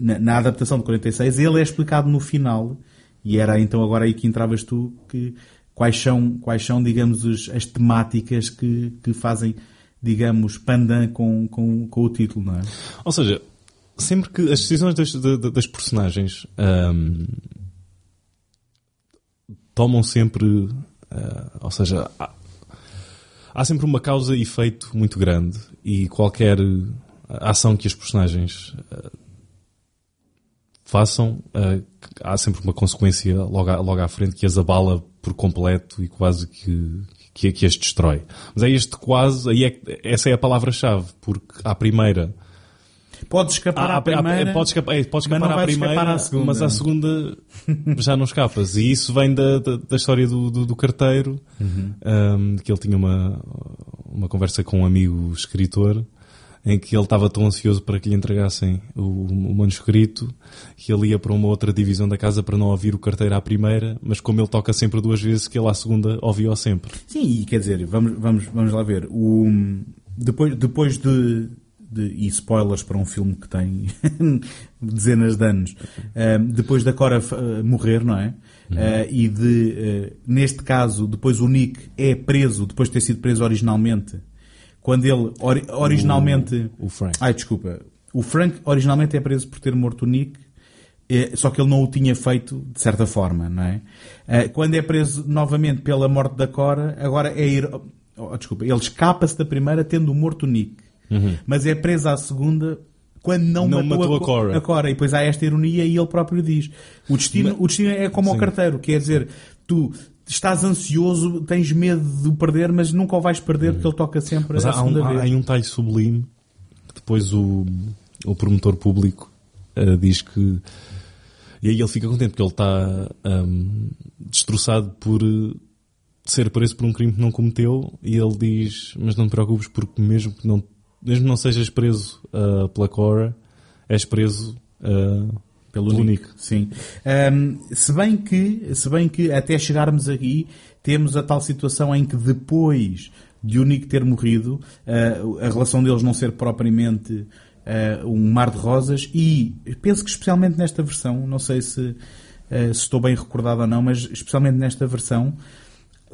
na, na adaptação de 46 ele é explicado no final, e era então agora aí que entravas tu, que quais são, quais são digamos, os- as temáticas que, que fazem, digamos, pandan com, com, com o título, não é? Ou seja, sempre que as decisões das, da- da- das personagens ahm, tomam sempre. ah, ou seja, há, há sempre uma causa e efeito muito grande e qualquer ação que as personagens ah, façam, ah, há sempre uma consequência logo à, logo à frente que as abala por completo e quase que, que, que as destrói. Mas é este quase, aí é, essa é a palavra-chave, porque à primeira Pode escapar à primeira. pode escapar, é, pode mas escapar à primeira, escapar à segunda. mas à segunda já não escapas. E isso vem da, da, da história do, do, do carteiro, Uhum. ahm, que ele tinha uma, uma conversa com um amigo escritor, em que ele estava tão ansioso para que lhe entregassem o, o manuscrito, que ele ia para uma outra divisão da casa para não ouvir o carteiro à primeira, mas como ele toca sempre duas vezes, que ele à segunda ouviu sempre. Sim, e quer dizer, vamos, vamos, vamos lá ver. O, depois, depois de, de- E spoilers para um filme que tem dezenas de anos. eh, depois da Cora eh, morrer, não é? Eh, e de. neste caso, depois o Nick é preso, depois de ter sido preso originalmente. Quando ele. ori- originalmente. O Frank. Ai, desculpa. O Frank originalmente é preso por ter morto o Nick, eh, só que ele não o tinha feito de certa forma, não é? Eh, Quando é preso novamente pela morte da Cora, agora é ir. oh, desculpa, ele escapa-se da primeira tendo morto o Nick, mas é preso à segunda. Quando não, Uhum. Não matou, matou a, a Cora. a Cora. E depois há esta ironia e ele próprio diz. O destino, o destino é como o Sim. carteiro. Quer dizer, tu estás ansioso, tens medo de o perder, mas nunca o vais perder porque ele toca sempre Mas a há, um, segunda há, vez. há um talho sublime que depois o, o promotor público eh, diz que. E aí ele fica contente porque ele está ahm, destroçado por eh, ser preso por um crime que não cometeu e ele diz: Mas não te preocupes, porque mesmo que não, mesmo não sejas preso ah, pela Cora, és preso ah, Pelo. Nick. Sim. Ahm, se, bem que, se bem que até chegarmos aqui temos a tal situação em que depois de o Nick ter morrido, ah, a relação deles não ser propriamente ah, um mar de rosas e penso que especialmente nesta versão, não sei se uh, se estou bem recordado ou não, mas especialmente nesta versão,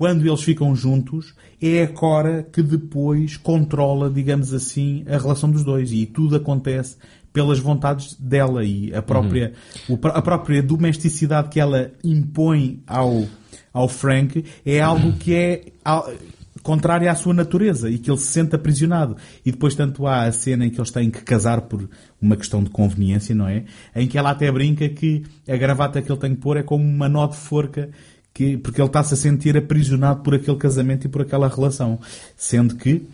quando eles ficam juntos, é a Cora que depois controla, digamos assim, a relação dos dois. E tudo acontece pelas vontades dela e a própria, uhum. a própria domesticidade que ela impõe ao, ao Frank é algo que é contrária à sua natureza e que ele se sente aprisionado. E depois tanto há a cena em que eles têm que casar por uma questão de conveniência, não é? Em que ela até brinca que a gravata que ele tem que pôr é como uma nó de forca que, porque ele está-se a sentir aprisionado por aquele casamento e por aquela relação. Sendo que,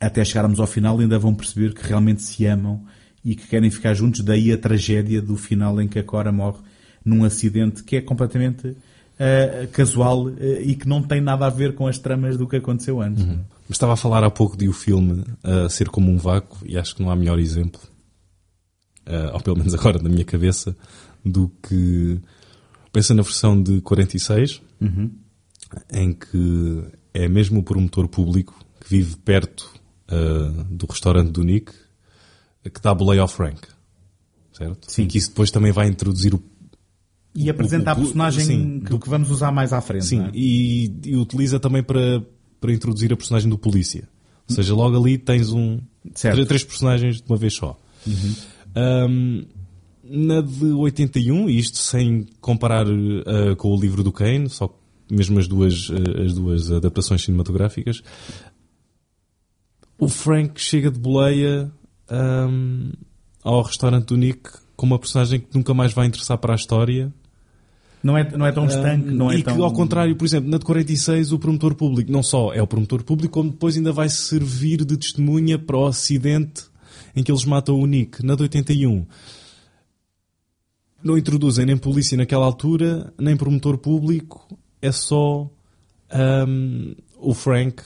até chegarmos ao final, ainda vão perceber que realmente se amam e que querem ficar juntos. Daí a tragédia do final em que a Cora morre num acidente que é completamente uh, casual uh, e que não tem nada a ver com as tramas do que aconteceu antes. Uhum. Estava a falar há pouco de o filme uh, ser como um vácuo e acho que não há melhor exemplo, ou pelo menos agora na minha cabeça, do que pensa na versão de 46, uhum. em que é mesmo o promotor público que vive perto do restaurante do Nick que dá boleia ao Frank. Certo? Sim. E que isso depois também vai introduzir o e apresenta o, o, a personagem sim, que, do, que vamos usar mais à frente. Sim, é? e, e, utiliza também para, para introduzir a personagem do polícia. Ou seja, logo ali tens um três, três, personagens de uma vez só. Uhum. Um, na de 81, e isto sem comparar uh, com o livro do Kane, só mesmo as duas, uh, as duas adaptações cinematográficas, o Frank chega de boleia um, ao restaurante do Nick com uma personagem que nunca mais vai interessar para a história. Não é, não é tão estanque, não é e tão... que, ao contrário, por exemplo, na de 46, o promotor público não só é o promotor público, como depois ainda vai servir de testemunha para o acidente em que eles matam o Nick. Na de 81, não introduzem nem polícia naquela altura, nem promotor público, é só um, o Frank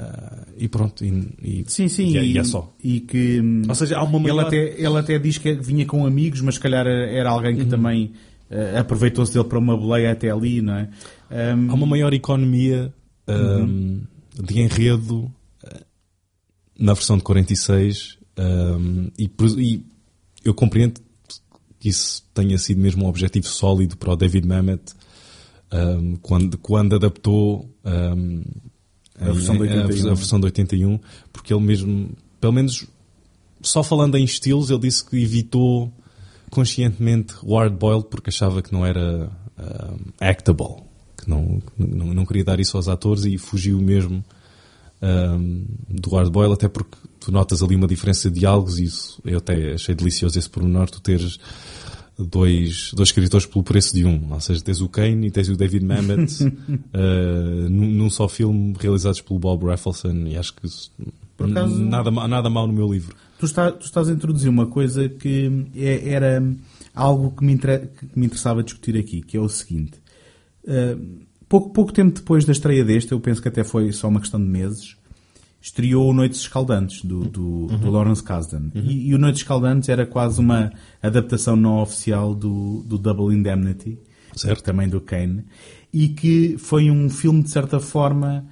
Uh, e pronto, e, e, sim, sim, e, é, e, é só. E que, Ou seja, há uma maior... ele, até, ele até diz que vinha com amigos, mas se calhar era alguém que uhum. também uh, aproveitou-se dele para uma boleia até ali, não é? Um... Há uma maior economia um, uhum. de enredo uh, na versão de 46 um, e, e eu compreendo que isso tenha sido mesmo um objetivo sólido para o David Mamet quando, quando adaptou a versão de 81. A, a versão de 81, porque ele mesmo, pelo menos só falando em estilos, ele disse que evitou conscientemente o hard boiled porque achava que não era uh, actable, que não, não, não, queria dar isso aos atores e fugiu mesmo um, do hard boiled, até porque tu notas ali uma diferença de diálogos e isso eu até achei delicioso esse pormenor, tu teres dois, dois escritores pelo preço de um. Ou seja, tens o Kane e tens o David Mamet uh, num, num, só filme realizados pelo Bob Raffleson e acho que acaso, nada, nada mal no meu livro. Tu, está, tu estás a introduzir uma coisa que é, era algo que me, inter, que me interessava discutir aqui, que é o seguinte. Uh, pouco, pouco tempo depois da estreia deste, eu penso que até foi só uma questão de meses, estreou Noites Escaldantes, do, do, uhum. do Lawrence Kasdan. Uhum. E, e, o Noites Escaldantes era quase uma adaptação não oficial do, do Double Indemnity, certo. também do Kane, e que foi um filme, de certa forma,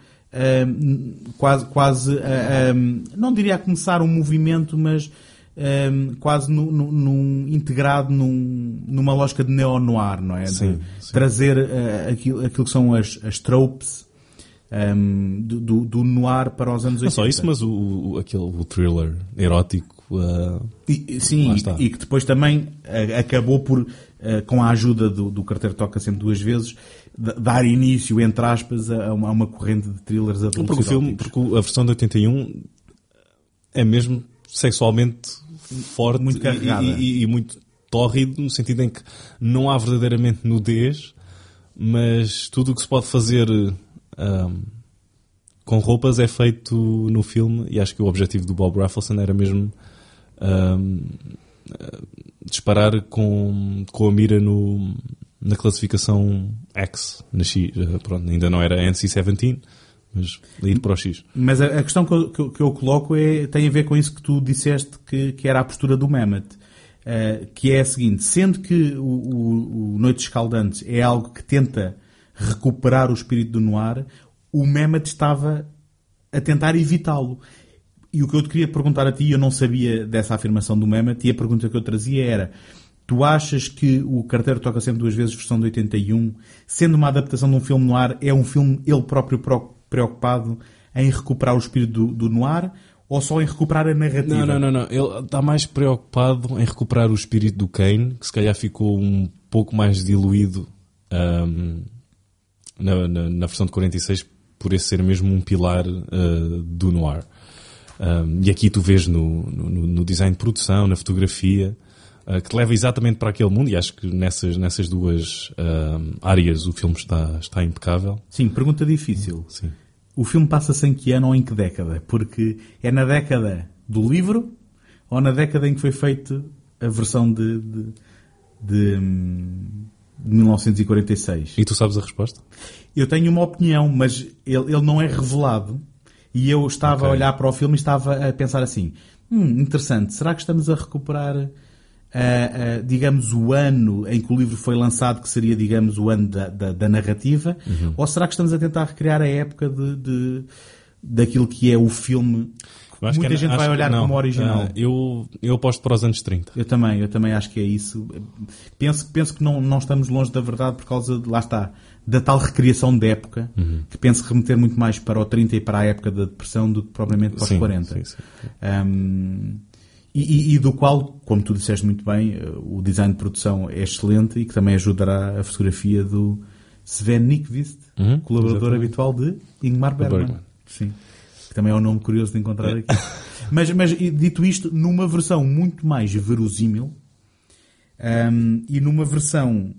um, quase, quase um, não diria a começar um movimento, mas um, quase no, no, num, integrado num, numa lógica de neo-noir, não é? Sim, de sim. trazer uh, aquilo, aquilo que são as, as tropes um, do, do, noir para os anos 80. Não só isso, mas o, o, aquele, o thriller erótico. Uh, e, sim, e, e, que depois também uh, acabou por, uh, com a ajuda do, do Carteiro Toca sempre duas vezes, dar início, entre aspas, a uma, a uma corrente de thrillers adultos. Porque o filme, porque a versão de 81 é mesmo sexualmente forte muito e, e, e, muito tórrido, no sentido em que não há verdadeiramente nudez, mas tudo o que se pode fazer um, com roupas é feito no filme e acho que o objetivo do Bob Raffleson era mesmo um, disparar com, com a mira no, na classificação X, na X, eh, pronto, ainda não era NC-17, mas ir para o X. Mas a, questão que eu, que, eu, coloco é, tem a ver com isso que tu disseste que, que era a postura do Mehmet. Uh, que é a seguinte, sendo que o, o, o Noites Escaldantes é algo que tenta recuperar o espírito do noir, o Mehmet estava a tentar evitá-lo. E o que eu te queria perguntar a ti, eu não sabia dessa afirmação do Mehmet, e a pergunta que eu trazia era Tu achas que o Carteiro Toca Sempre Duas Vezes, versão de 81, sendo uma adaptação de um filme noir, é um filme ele próprio preocupado em recuperar o espírito do, do noir ou só em recuperar a narrativa? Não, não, não, não. Ele está mais preocupado em recuperar o espírito do Kane, que se calhar ficou um pouco mais diluído um, na, na, na, versão de 46 por esse ser mesmo um pilar uh, do noir. Um, e aqui tu vês no, no, no, design de produção, na fotografia, uh, que te leva exatamente para aquele mundo, e acho que nessas, nessas duas uh, áreas o filme está, está impecável. Sim, pergunta difícil. Sim. O filme passa-se em que ano ou em que década? Porque é na década do livro ou na década em que foi feita a versão de, de, de, de 1946? E tu sabes a resposta? Eu tenho uma opinião, mas ele, ele não é revelado. E eu estava okay. a olhar para o filme e estava a pensar assim: hum, interessante, será que estamos a recuperar, uh, uh, digamos, o ano em que o livro foi lançado, que seria, digamos, o ano da, da, da narrativa? Uhum. Ou será que estamos a tentar recriar a época de, de daquilo que é o filme? Muita é, gente vai olhar como original. Uh, eu, eu aposto para os anos 30. Eu também, eu também acho que é isso. Penso, penso que não, não estamos longe da verdade por causa de, lá está, da tal recriação de época, uhum. que penso remeter muito mais para o 30 e para a época da depressão do que propriamente para os sim, 40. Sim, sim. Um, e, e, do qual, como tu disseste muito bem, eh, o design de produção é excelente e que também ajudará a fotografia do Sven Nykvist, uhum, colaborador exatamente. habitual de Ingmar Bergman. Bergman. Sim. Também é um nome curioso de encontrar aqui. mas, mas, dito isto, numa versão muito mais verosímil um, e numa versão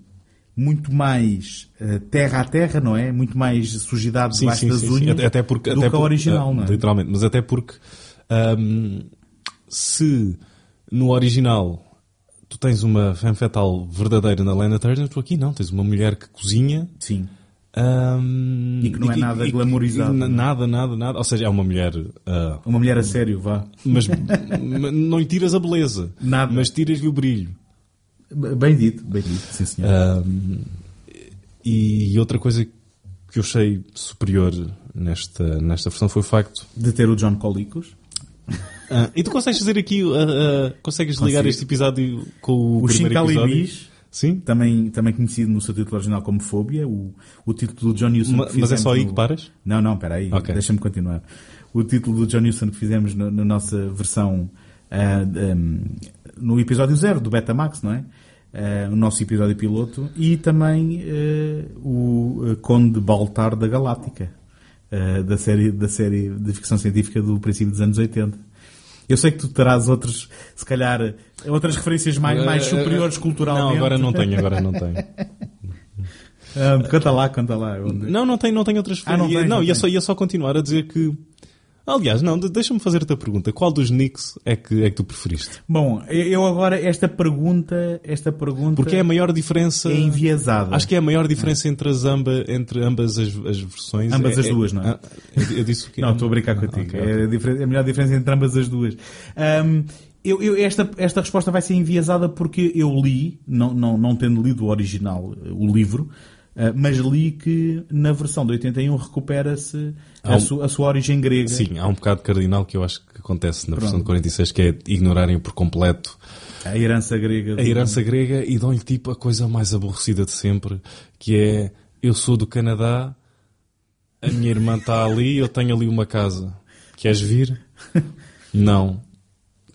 muito mais uh, terra a terra, não é? Muito mais sujidade sim, debaixo sim, das sim, unhas até, até porque, do até que a original, uh, não é? Literalmente, mas até porque um, se no original tu tens uma femme fatal verdadeira na Lena Turner, tu aqui não, tens uma mulher que cozinha. Sim. Um, e que não é nada e, glamorizado. E, nada, nada, nada. Ou seja, é uma mulher. Uh, uma mulher a sério, vá. Mas não lhe tiras a beleza. Nada. Mas tiras-lhe o brilho. Bem dito, bem dito, sim senhor. Um, e outra coisa que eu achei superior nesta, nesta versão foi o facto de ter o John Colicos. Uh, e tu consegues fazer aqui, uh, consegues Consigo. ligar este episódio com o, o primeiro episódio? Sim? Também, também conhecido no seu título original como Fobia, o, o título do John Huston Ma, Mas é só aí que paras? Não, não, espera aí, okay. deixa-me continuar. O título do John Huston que fizemos na, na nossa versão um, no episódio zero do Betamax, não é? Uh, o nosso episódio piloto e também uh, o Conde Baltar da Galáctica, uh, da, série, da série de ficção científica do princípio dos anos 80. Eu sei que tu terás outros, se calhar, outras referências mais, mais superiores culturalmente. Não, agora não tenho, agora não tenho. conta lá, conta lá. Não, não tenho, não tenho outras ah, não, não, não ia, só, ia só continuar a dizer que Aliás, não, deixa-me fazer-te a pergunta. Qual dos Knicks é que, é que tu preferiste? Bom, eu agora, esta pergunta, esta pergunta... Porque é a maior diferença... É enviesada. Acho que é a maior diferença entre, as amba, entre ambas as, as versões. Ambas é, as duas, não é? Ah, eu, eu disse o quê? Não, estou a brincar ah, contigo. Okay, okay. É a, a, melhor diferença entre ambas as duas. Um, eu, eu, esta, esta resposta vai ser enviesada porque eu li, não, não, não tendo lido o original, o livro, mas li que na versão de 81 recupera-se a, um, su, a, sua origem grega. Sim, há um bocado cardinal que eu acho que acontece na Pronto. versão de 46, que é ignorarem por completo a herança grega. A herança grega e dão-lhe tipo a coisa mais aborrecida de sempre, que é eu sou do Canadá, a minha irmã está ali, eu tenho ali uma casa. Queres vir? Não.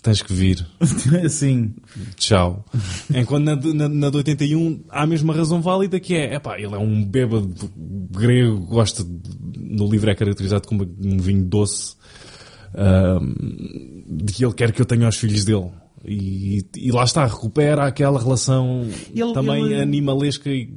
Tens que vir. Sim. Tchau. Enquanto na, na, na de 81 há a mesma razão válida que é, epá, ele é um bêbado grego, gosta, de, no livro é caracterizado como um vinho doce, de que ele quer que eu tenha os filhos dele. E, e lá está, recupera aquela relação ele, também ele... animalesca que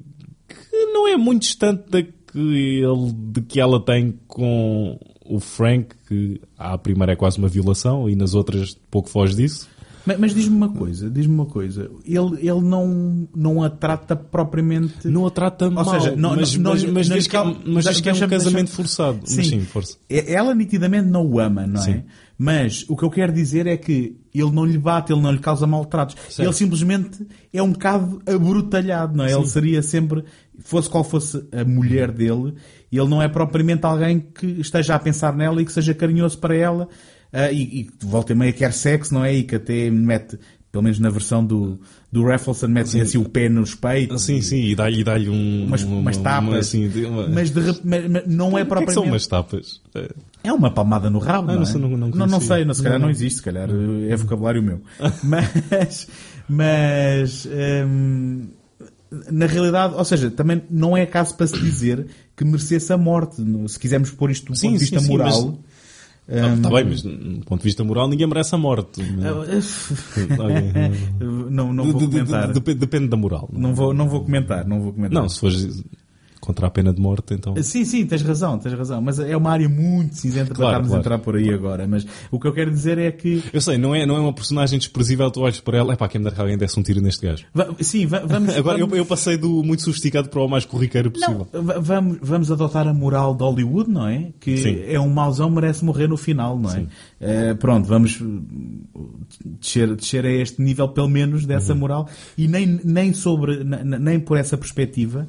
não é muito distante da que, ele, de que ela tem com o Frank, que a primeira é quase uma violação e nas outras pouco foge disso. Mas, mas diz-me uma coisa, diz-me uma coisa. Ele, ele não, não a trata propriamente. Não a trata Ou mal. Seja, não, mas, não, mas, mas, diz que, é mas diz que é um casamento forçado. Sim, sim, força. Ela nitidamente não o ama, não é? Sim. Mas o que eu quero dizer é que ele não lhe bate, ele não lhe causa maltratos. Certo. Ele simplesmente é um bocado abrutalhado, não é? Sim. Ele seria sempre, fosse qual fosse a mulher dele, ele não é propriamente alguém que esteja a pensar nela e que seja carinhoso para ela uh, e, e volta e meia quer sexo, não é? E que até mete Pelo menos na versão do, do Raffleson, mete assim o pé nos peitos. Sim, sim, e dá-lhe dá um, umas, uma, umas tapas. Uma, assim, uma... Mas, de, mas, não é O que é que propriamente. são umas tapas? É. É uma palmada no rabo, Ah, não, não é? sei, não- não não, não sei, não, se calhar Não, existe, se calhar eh, é vocabulário meu. Mas, mas hum, na realidade, ou seja, também não é caso para se dizer que merecesse a morte. Se quisermos pôr isto do Sim, ponto de sim, vista sim, moral. Está hum, tá bem, mas do ponto de vista moral ninguém merece a morte. Ok. não, não vou comentar. Depende, depende da moral. Não vou, não vou comentar, não vou comentar. Não, se fores contra a pena de morte, então. Sim, sim, tens razão, tens razão. Mas é uma área muito cinzenta para Claro, estarmos claro. a entrar por aí agora. Mas o que eu quero dizer é que Eu sei, não é, não é uma personagem desprezível, tu olhas para ela, é pá, quem me dera que alguém desse um tiro neste gajo. Va- Sim, va- vamos. Agora, eu, vamos, eu passei do muito sofisticado para o mais corriqueiro não, possível. va- vamos, vamos adotar a moral de Hollywood, não é? Que Sim. é um mauzão, merece morrer no final, não é? Sim. Eh, pronto, vamos uh, descer, descer a este nível, pelo menos, dessa Uhum. moral. E nem, nem, sobre, nem por essa perspectiva, eh,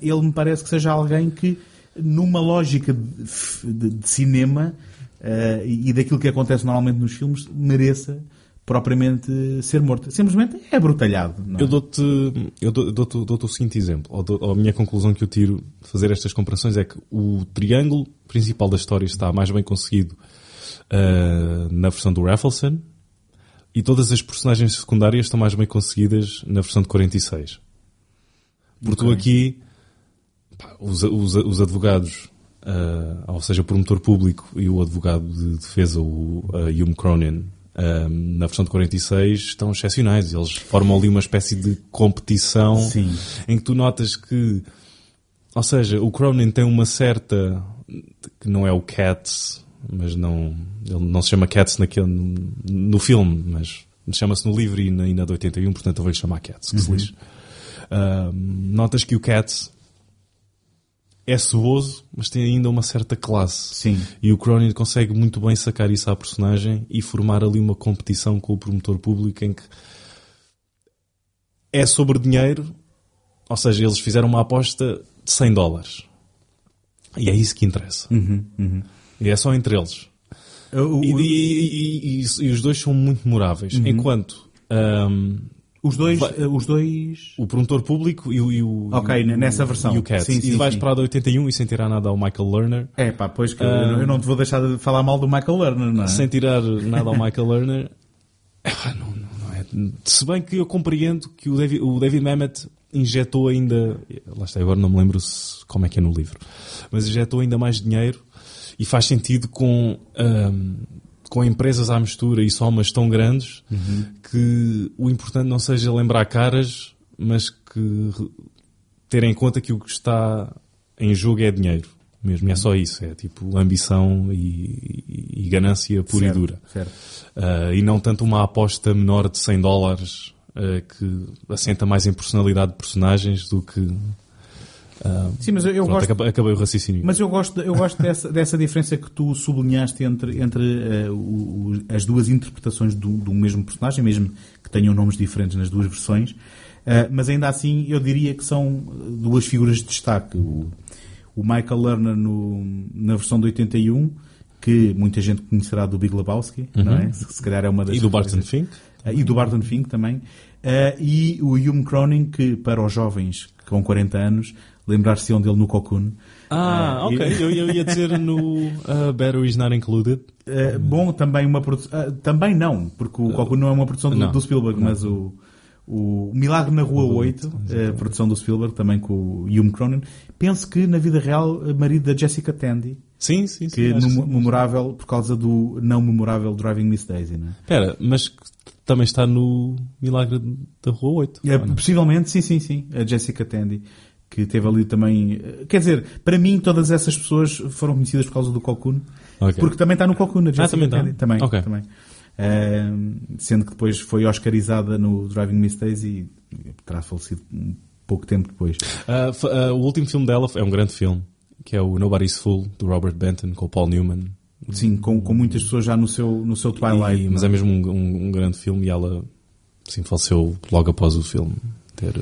ele me parece que seja alguém que, numa lógica de, de- cinema eh, e daquilo que acontece normalmente nos filmes, mereça propriamente ser morto. Simplesmente é brutalhado. É? Eu dou-te dou- dou-te o seguinte exemplo. Ou, dou- ou a minha conclusão que eu tiro de fazer estas comparações é que o triângulo principal da história está mais bem conseguido ah, na versão do Raffleson e todas as personagens secundárias estão mais bem conseguidas na versão de 46. Porque tu Ok. aqui, pá, os, os, os advogados, ah, ou seja, o promotor público e o advogado de defesa, o ah, Hume Cronin, ah, na versão de 46, estão excepcionais. Eles formam ali uma espécie de competição Sim. em que tu notas que, ou seja, o Cronin tem uma certa, que não é o Cats, mas não, ele não se chama Cats naquele, no, no filme, mas chama-se no livro e na, e na de 81, portanto eu vou lhe chamar Cats, que se lixe. Ah, notas que o Cats é ceboso, mas tem ainda uma certa classe. Sim. E o Cronin consegue muito bem sacar isso à personagem e formar ali uma competição com o promotor público em que é sobre dinheiro, ou seja, eles fizeram uma aposta de 100 dólares. E é isso que interessa. E é só entre eles. E, e- e- e- e os dois são muito memoráveis. Enquanto ahm, os dois, vai- eh, os dois. o promotor público e o, e o, Ok, e o- nessa versão. E o Cats. Sim, e sim, vais sim. para a de 81 e sem tirar nada ao Michael Lerner. É pá, pois que eu- eu não te vou deixar de falar mal do Michael Lerner, não é? sem tirar nada ao Michael Lerner, ah, não, não- não é. Se bem que eu compreendo que o David, o David Mamet injetou ainda, lá está, agora não me lembro se- como é que é no livro, mas injetou ainda mais dinheiro e faz sentido com, ahm, com empresas à mistura e somas tão grandes que o importante não seja lembrar caras, mas que ter em conta que o que está em jogo é dinheiro mesmo, e é só isso, é tipo ambição e, e- e ganância pura Certo, e dura. Ah, e não tanto uma aposta menor de 100 dólares ah, que assenta mais em personalidade de personagens do que. Sim, mas eu, eu Pronto, gosto. acabei, o raciocínio. Mas eu gosto, eu gosto dessa, dessa diferença que tu sublinhaste entre, entre eh, o- as duas interpretações do, do mesmo personagem, mesmo que tenham nomes diferentes nas duas versões. Eh, mas ainda assim, eu diria que são duas figuras de destaque. O, o Michael Lerner no, na versão de 81, que muita gente conhecerá do Big Lebowski, não é? Se, se calhar é uma das E do Barton. Fink? Uh, e do Barton Fink também. Uh, e o Hume Cronin, que para os jovens com 40 anos, lembrar-se-ão dele no Cocoon. Ah, Uh, ok. e- Eu, eu ia dizer no uh, Batteries Not Included. Uh, bom, também uma produção. também não, porque o Cocoon não é uma produção do, não, do Spielberg, mas o, o Milagre na Rua 8, uh, produção do Spielberg, também com o Hume Cronin. Penso que na vida real, marido da Jessica Tandy, Sim, sim, sim. que sim. memorável por causa do não memorável Driving Miss Daisy, não é? Espera, mas que também está no Milagre da Rua 8. É, não? possivelmente, sim, sim, sim. A Jessica Tandy, que teve ali também. Quer dizer, para mim, todas essas pessoas foram conhecidas por causa do Cocoon. Ok. Porque também está no Cocoon, a Jessica também está? Tandy. Também, Ok. também. Eh, sendo que depois foi Oscarizada no Driving Miss Daisy e terá falecido um pouco tempo depois. Uh, uh, o último filme dela é um grande filme, que é o Nobody's Fool, do Robert Benton, com o Paul Newman. Sim, com, com muitas pessoas já no seu, no seu Twilight. E- mas não é mesmo um, um- um grande filme e ela sim, faleceu logo após o filme ter,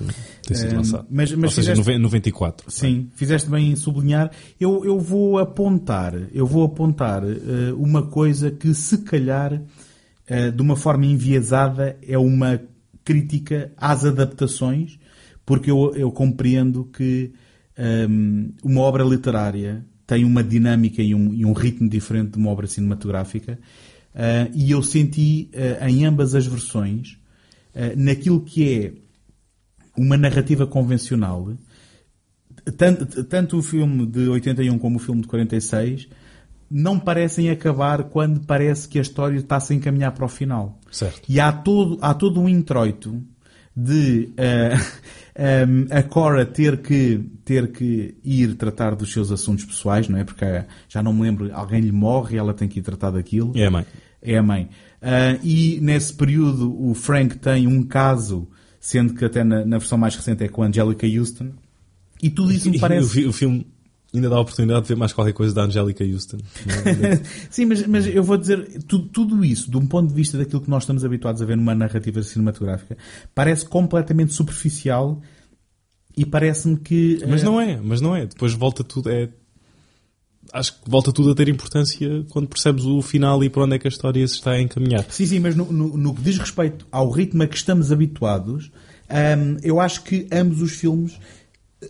ter sido Eh, lançado. mas- mas Ou seja, fizeste- noven- 94. Sim, fizeste bem em sublinhar. Eu, eu vou apontar, eu vou apontar eh, uma coisa que se calhar uh, de uma forma enviesada, é uma crítica às adaptações, porque eu, eu compreendo que um, uma obra literária tem uma dinâmica e um, e um, ritmo diferente de uma obra cinematográfica, uh, e eu senti uh, em ambas as versões, naquilo que é uma narrativa convencional, tanto, tanto o filme de 81 como o filme de 46 não parecem acabar quando parece que a história está-se a encaminhar para o final. Certo. E há todo, há todo um introito de uh, eh, um, a Cora ter que, ter que ir tratar dos seus assuntos pessoais, não é? Porque uh, já não me lembro, alguém lhe morre e ela tem que ir tratar daquilo. É a mãe. É a mãe. Uh, e nesse período o Frank tem um caso, sendo que até na, na versão mais recente é com a Angelica Houston. E tudo isso me parece. O, o filme ainda dá a oportunidade de ver mais qualquer coisa da Angelica Houston. Sim, mas, mas eu vou dizer, tudo, tudo isso, de um ponto de vista daquilo que nós estamos habituados a ver numa narrativa cinematográfica, parece completamente superficial e parece-me que... Mas não é, mas não é. Depois volta tudo, é... Acho que volta tudo a ter importância quando percebes o final e para onde é que a história se está a encaminhar. Sim, sim, mas no, no, no que diz respeito ao ritmo a que estamos habituados, um, eu acho que ambos os filmes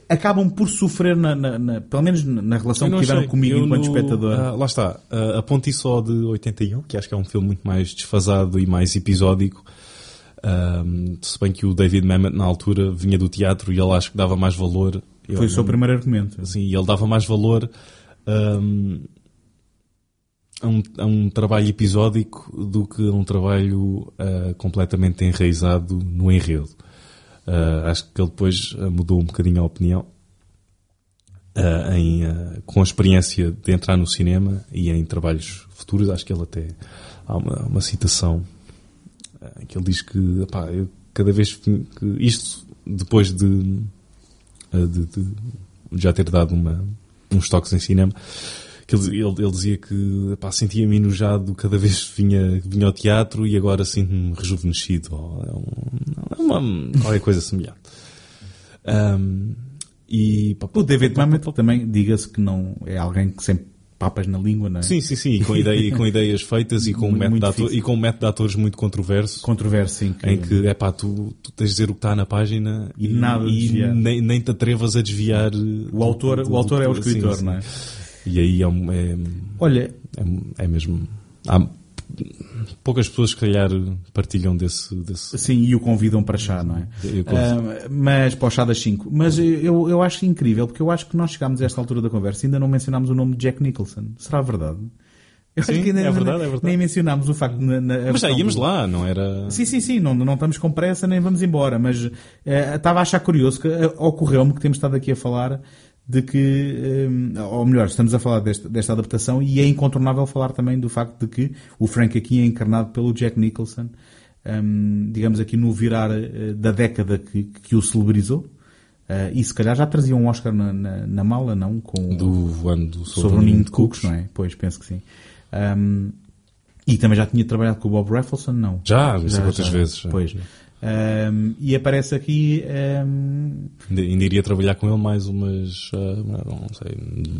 acabam por sofrer, na, na, na, pelo menos na relação que tiveram comigo eu enquanto no, espectador. Uh, lá está, uh, a Ponte Só de 81, que acho que é um filme muito mais desfasado e mais episódico. Um, se bem que o David Mamet na altura vinha do teatro e ele acho que dava mais valor. Foi o seu primeiro argumento. Sim, ele dava mais valor um, a, um, a, um, trabalho episódico do que a um trabalho uh, completamente enraizado no enredo. Uh, acho que ele depois ah, mudou um bocadinho a opinião uh, em, com a experiência de entrar no cinema e em trabalhos futuros. Acho que ele até há uma, uma citação que ele diz que eu, cada vez que isto depois de, de, de já ter dado uma, uns toques em cinema que ele, ele, ele dizia que sentia-me enojado cada vez que vinha, vinha ao teatro e agora sinto-me rejuvenescido. Ou, é, uma, qualquer coisa semelhante. Um, e, pá, o David Mamet também, diga-se que não é alguém que sempre papas na língua, não é? Sim, sim, sim, e com, ideia, com ideias feitas e com, um método ator, e com um método de atores muito controverso. Controverso, sim. Que... Em que, é pá, tu, tu tens de dizer o que está na página e, e nada e nem, nem te atrevas a desviar. O autor, o autor é o escritor, sim, não é? E aí é, é Olha, é, é, mesmo. Há poucas pessoas, se calhar, partilham desse, desse. Sim, e o convidam para chá, não é? Uh, mas para o chá das 5. Mas eu, eu acho incrível, porque eu acho que nós chegámos a esta altura da conversa e ainda não mencionámos o nome de Jack Nicholson. Será verdade? Eu sim, acho que ainda, é verdade, é verdade. Nem mencionámos o facto de. Na, mas já íamos do... lá, não era. Sim, sim, sim, não, não estamos com pressa nem vamos embora, mas uh, estava a achar curioso que uh, ocorreu-me que temos estado aqui a falar de que, eh, ou melhor, estamos a falar desta, desta adaptação e é incontornável falar também do facto de que o Frank aqui é encarnado pelo Jack Nicholson, um, ehm, digamos aqui no virar uh, da década que, que o celebrizou. Uh, e se calhar já trazia um Oscar na, na, na mala, não? Com, do voando sobre, sobre o Ninho de Cooks, não é? Pois, penso que sim. Um, ehm, e também já tinha trabalhado com o Bob Raffleson, não? Já, já, já outras vezes. Pois. Já. Um, e aparece aqui. Um... Ainda iria trabalhar com ele mais umas, uh, não sei,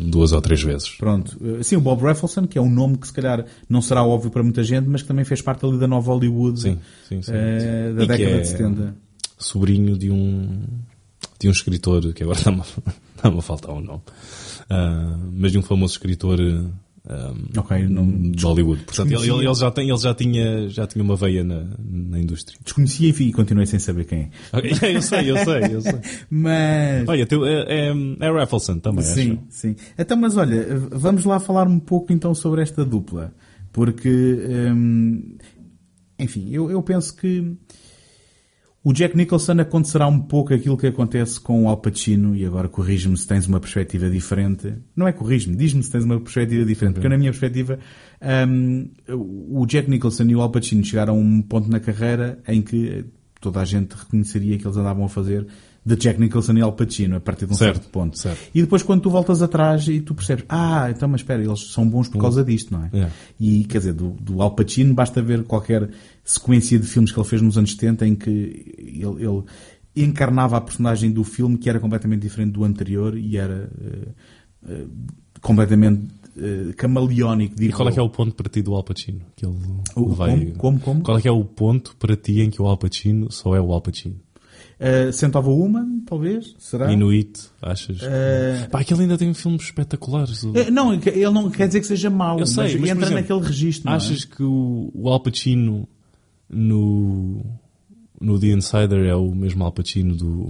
duas ou três vezes. Pronto. Sim, o Bob Raffleson, que é um nome que se calhar não será óbvio para muita gente, mas que também fez parte ali da nova Hollywood sim, sim, sim, uh, da e década é de 70. Sobrinho de um, de um escritor, que agora está-me a, a faltar um nome, uh, mas de um famoso escritor um, okay, não... de Hollywood. Portanto, ele, ele, já tem, ele já tinha, já tinha uma veia na, na indústria. Desconhecia e continuei sem saber quem é. Okay, eu sei, eu sei, eu sei. mas... Olha, teu, é, é, é Raffleson também, Sim, acho. sim. Então, mas olha, vamos lá falar um pouco então sobre esta dupla. Porque, hum, enfim, eu, eu penso que o Jack Nicholson acontecerá um pouco aquilo que acontece com o Al Pacino, e agora corrige-me se tens uma perspectiva diferente. Não é corrige-me, diz-me se tens uma perspectiva diferente, porque na minha perspectiva, um, o Jack Nicholson e o Al Pacino chegaram a um ponto na carreira em que toda a gente reconheceria que eles andavam a fazer de Jack Nicholson e Al Pacino a partir de um certo, certo ponto. Certo. E depois quando tu voltas atrás e tu percebes, ah, então mas espera, eles são bons por causa disto, não é? Yeah. E quer dizer, do, do Al Pacino basta ver qualquer sequência de filmes que ele fez nos anos 70 em que ele, ele encarnava a personagem do filme que era completamente diferente do anterior e era uh, uh, completamente uh, camaleónico. E qual é que é o ponto para ti do Al Pacino? Que ele o, vai... como, como, como? Qual é que é o ponto para ti em que o Al Pacino só é o Al Pacino? Uh, Scent of a Woman, talvez? Será? Inuit, achas? Uh... Pá, aquele ainda tem filmes espetaculares. Uh, não, ele não quer dizer que seja mau, Eu sei, mas, mas, entra exemplo, naquele registro. Achas é? que o, o Al Pacino no, no The Insider é o mesmo Al Pacino do,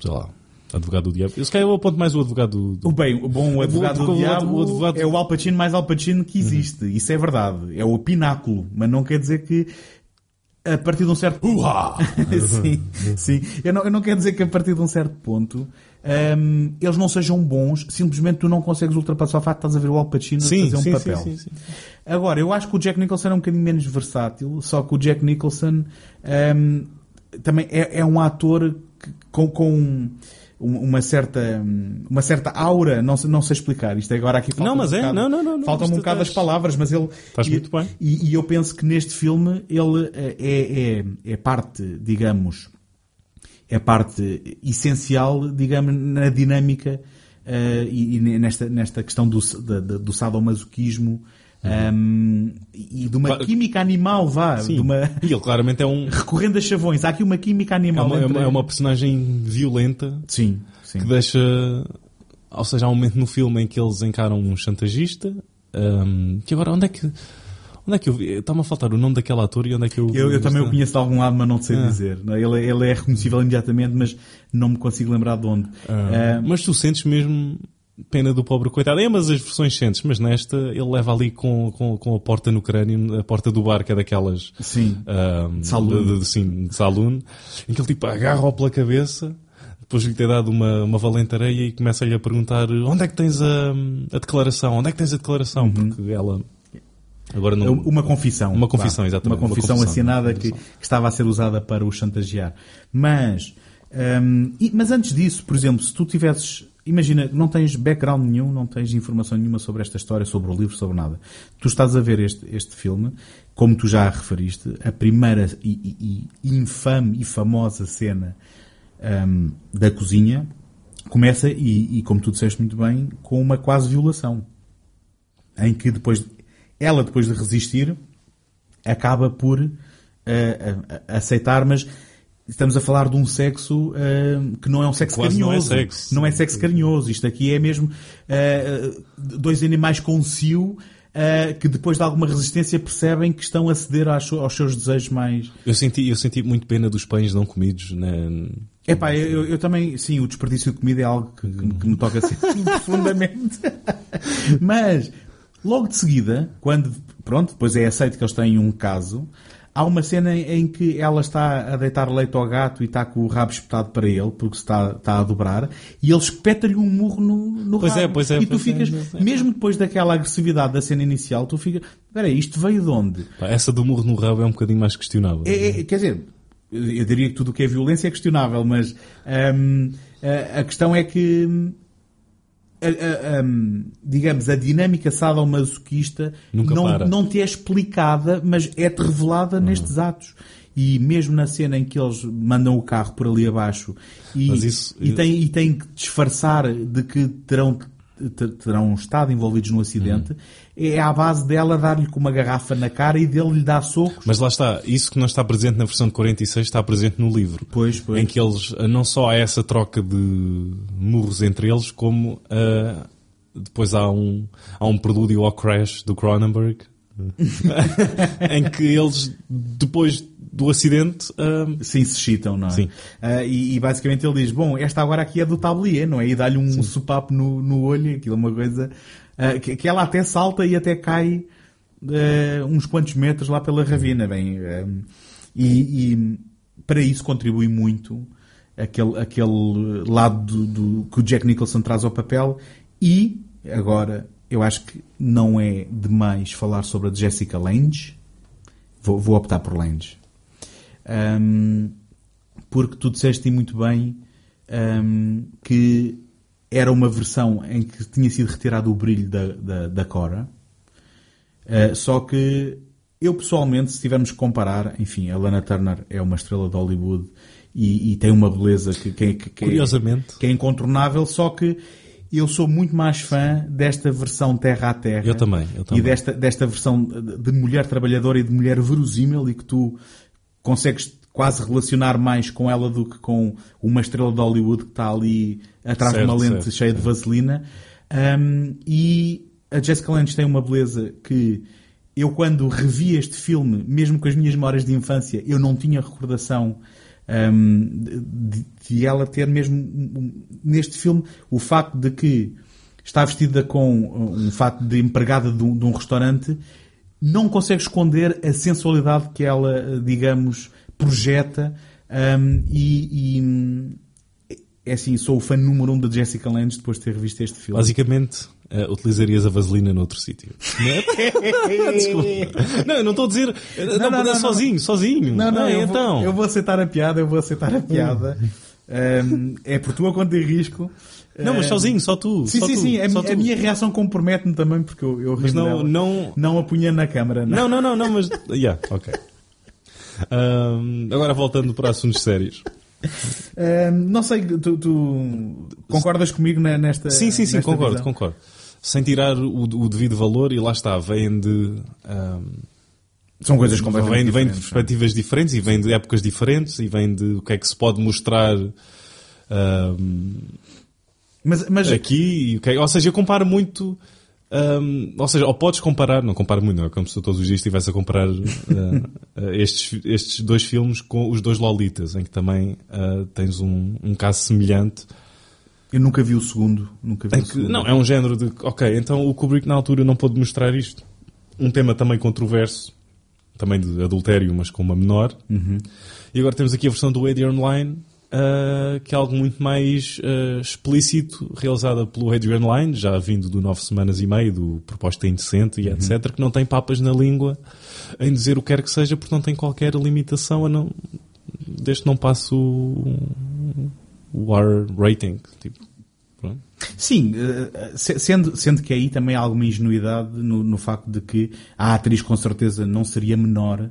sei lá, Advogado do Diabo? Esse cara é o ponto mais o Advogado do... do... O bem, o bom Advogado o, do o, Diabo o advogado... é o Al Pacino mais Al Pacino que existe. Uhum. Isso é verdade. É o pináculo. Mas não quer dizer que a partir de um certo... sim, sim. Eu não, eu não quero dizer que a partir de um certo ponto um, eles não sejam bons, simplesmente tu não consegues ultrapassar o facto de estás a ver o Al Pacino sim, fazer um sim, papel. Sim, sim, Agora, eu acho que o Jack Nicholson é um bocadinho menos versátil, só que o Jack Nicholson um, também é, é, um ator que, com, com uma certa uma certa aura, não sei, não sei explicar. Isto agora aqui falta Não, mas um é, bocado, não, não, não. Faltam um bocado as palavras, mas ele Estás e, muito bem. E, e, eu penso que neste filme ele é, é, é parte, digamos, é parte essencial, digamos, na dinâmica uh, e, e, nesta, nesta questão do, do, do sadomasoquismo uhum. um, e de uma claro. química animal, vá. Sim. De uma... E ele claramente é um. Recorrendo a chavões, há aqui uma química animal. É uma, entre... é uma personagem violenta. Sim, sim. Que deixa. Ou seja, há um momento no filme em que eles encaram um chantagista. Um, que agora, onde é que. Onde é que eu vi? Está-me a faltar o nome daquele ator e onde é que eu. Eu, eu também o conheço de algum lado, mas não sei ah. dizer. Ele, ele é reconhecível imediatamente, mas não me consigo lembrar de onde. Ah. Uh, mas tu sentes mesmo pena do pobre coitado. É, mas as versões sentes, mas nesta ele leva ali com, com, com a porta no crânio, a porta do bar, que é daquelas. Sim. Uh, saloon. De, de, sim, de saloon. Em que ele tipo agarra-o pela cabeça. Depois lhe ter dado uma, uma valente areia e começa-lhe a perguntar onde é que tens a, a declaração? Onde é que tens a declaração? Uhum. Porque ela Agora não... Uma confissão. Uma confissão, claro. exatamente. Uma confissão, uma confissão assinada que, que, estava a ser usada para o chantagear. Mas, um, e, mas antes disso, por exemplo, se tu tivesses, imagina, não tens background nenhum, não tens informação nenhuma sobre esta história, sobre o livro, sobre nada. Tu estás a ver este, este filme, como tu já referiste, a primeira e, e, e infame e famosa cena um, da cozinha começa, e, e como tu disseste muito bem, com uma quase violação. Em que depois ela, depois de resistir, acaba por uh, aceitar, mas estamos a falar de um sexo uh, que não é um sexo Quase carinhoso. Não é sexo. Não é sexo carinhoso. Isto aqui é mesmo dois animais com cio que depois de alguma resistência percebem que estão a ceder aos, aos seus desejos mais. Eu senti, eu senti muito pena dos pães não comidos, né? É pá, eu, eu, também, sim, o desperdício de comida é algo que, que, que me toca assim profundamente. Mas, Logo de seguida, quando, pronto, depois é aceito que eles têm um caso, há uma cena em que ela está a deitar leite ao gato e está com o rabo espetado para ele, porque está, está a dobrar, e ele espeta-lhe um murro no, no pois rabo. É, pois é, e tu pois ficas, é, é, mesmo depois daquela agressividade da cena inicial, tu ficas, espera isto veio de onde? Essa do murro no rabo é um bocadinho mais questionável. É, é, quer dizer, eu diria que tudo o que é violência é questionável, mas hum, a, a questão é que a, a, a, digamos, a dinâmica sadomasoquista Nunca não, para. não te é explicada, mas é-te revelada nestes atos. E mesmo na cena em que eles mandam o carro por ali abaixo e, isso- e, têm, e têm que disfarçar de que terão, ter- terão estado envolvidos no acidente, Uhum. é à base dela dar-lhe com uma garrafa na cara e dele lhe dar socos. Mas lá está, isso que não está presente na versão de 46 está presente no livro. Pois, pois. Em que eles, não só há essa troca de murros entre eles, como ah, depois há um, há um prelúdio ao crash do Cronenberg, em que eles, depois do acidente, ah, Sim, se chitam, não é? Sim. Ah, e, e basicamente ele diz, bom, esta agora aqui é do tablier, não é? E dá-lhe um sopapo no, no olho, aquilo é uma coisa... ah, que, que ela até salta e até cai ah, uns quantos metros lá pela ravina, bem... e, e para isso contribui muito aquele, aquele lado do, do- que o Jack Nicholson traz ao papel e, agora, eu acho que não é demais falar sobre a Jessica Lange. Vou, vou optar por Lange. Um, porque tu disseste muito bem um, que era uma versão em que tinha sido retirado o brilho da, da, da Cora. Uh, só que eu pessoalmente, se tivermos que comparar, enfim, a Lana Turner é uma estrela de Hollywood e, e tem uma beleza que, que, que, que é- curiosamente, que é incontornável, só que eu sou muito mais fã desta versão terra a terra. Eu também, eu também. E desta, desta versão de mulher trabalhadora e de mulher verosímil e que tu consegues quase relacionar mais com ela do que com uma estrela de Hollywood que está ali atrás Certo, de uma lente certo, cheia de vaselina. Um, e a Jessica Lange tem uma beleza que eu quando revi este filme, mesmo com as minhas memórias de infância, eu não tinha recordação um, de, de ela ter mesmo um, neste filme o facto de que está vestida com um fato de empregada de um, de um restaurante não consegue esconder a sensualidade que ela, digamos, projeta um, e, e, é assim, sou o fã número um da Jessica Lange depois de ter revisto este filme. Basicamente, uh, utilizarias a vaselina noutro sítio. Desculpa. Não, não estou a dizer. Não, não, não, não sozinho, sozinho. Não, não, Ah, eu, então. vou, eu vou aceitar a piada, eu vou aceitar a piada. Um, é por tua conta e risco. Não, mas Um, sozinho, só tu. Sim, só sim, tu, sim. A, mi- a tu. minha reação compromete-me também porque eu, eu Mas não, não, não apunha na câmara. Não. não, não, não, não, mas. Yeah, ok. Ahm, agora voltando para assuntos sérios. Um, não sei, tu, tu concordas comigo ne- nesta. Sim, sim, sim, concordo, visão? concordo. Sem tirar o, o devido valor, e lá está, vêm de. ahm, São coisas completamente vem, vem de diferentes, perspectivas diferentes e vem de épocas diferentes e vem de o que é que se pode mostrar ahm, Mas, mas aqui. o é- ou seja, eu comparo muito. ahm, ou seja, ou podes comparar, não comparo muito, não é como se todos os dias estivesse a comparar ah, estes, estes dois filmes com os dois Lolitas, em que também ah, tens um, um caso semelhante. eu nunca vi o segundo. Nunca vi o que, segundo. não, é um género de. Ok, então o Kubrick na altura não pôde mostrar isto. Um tema também controverso, também de adultério, mas com uma menor. E agora temos aqui a versão do Adrian Lyne, ah, que é algo muito mais ah, explícito, realizada pelo Adrian Lyne, já vindo do Nove Semanas e Meio, do Proposta Indecente e etc., que não tem papas na língua em dizer o que quer que seja, porque não tem qualquer limitação a não. Desde não passe o, o R rating. Tipo, pronto. Sim, eh, se- sendo, sendo que aí também há alguma ingenuidade no, no facto de que a atriz com certeza não seria menor.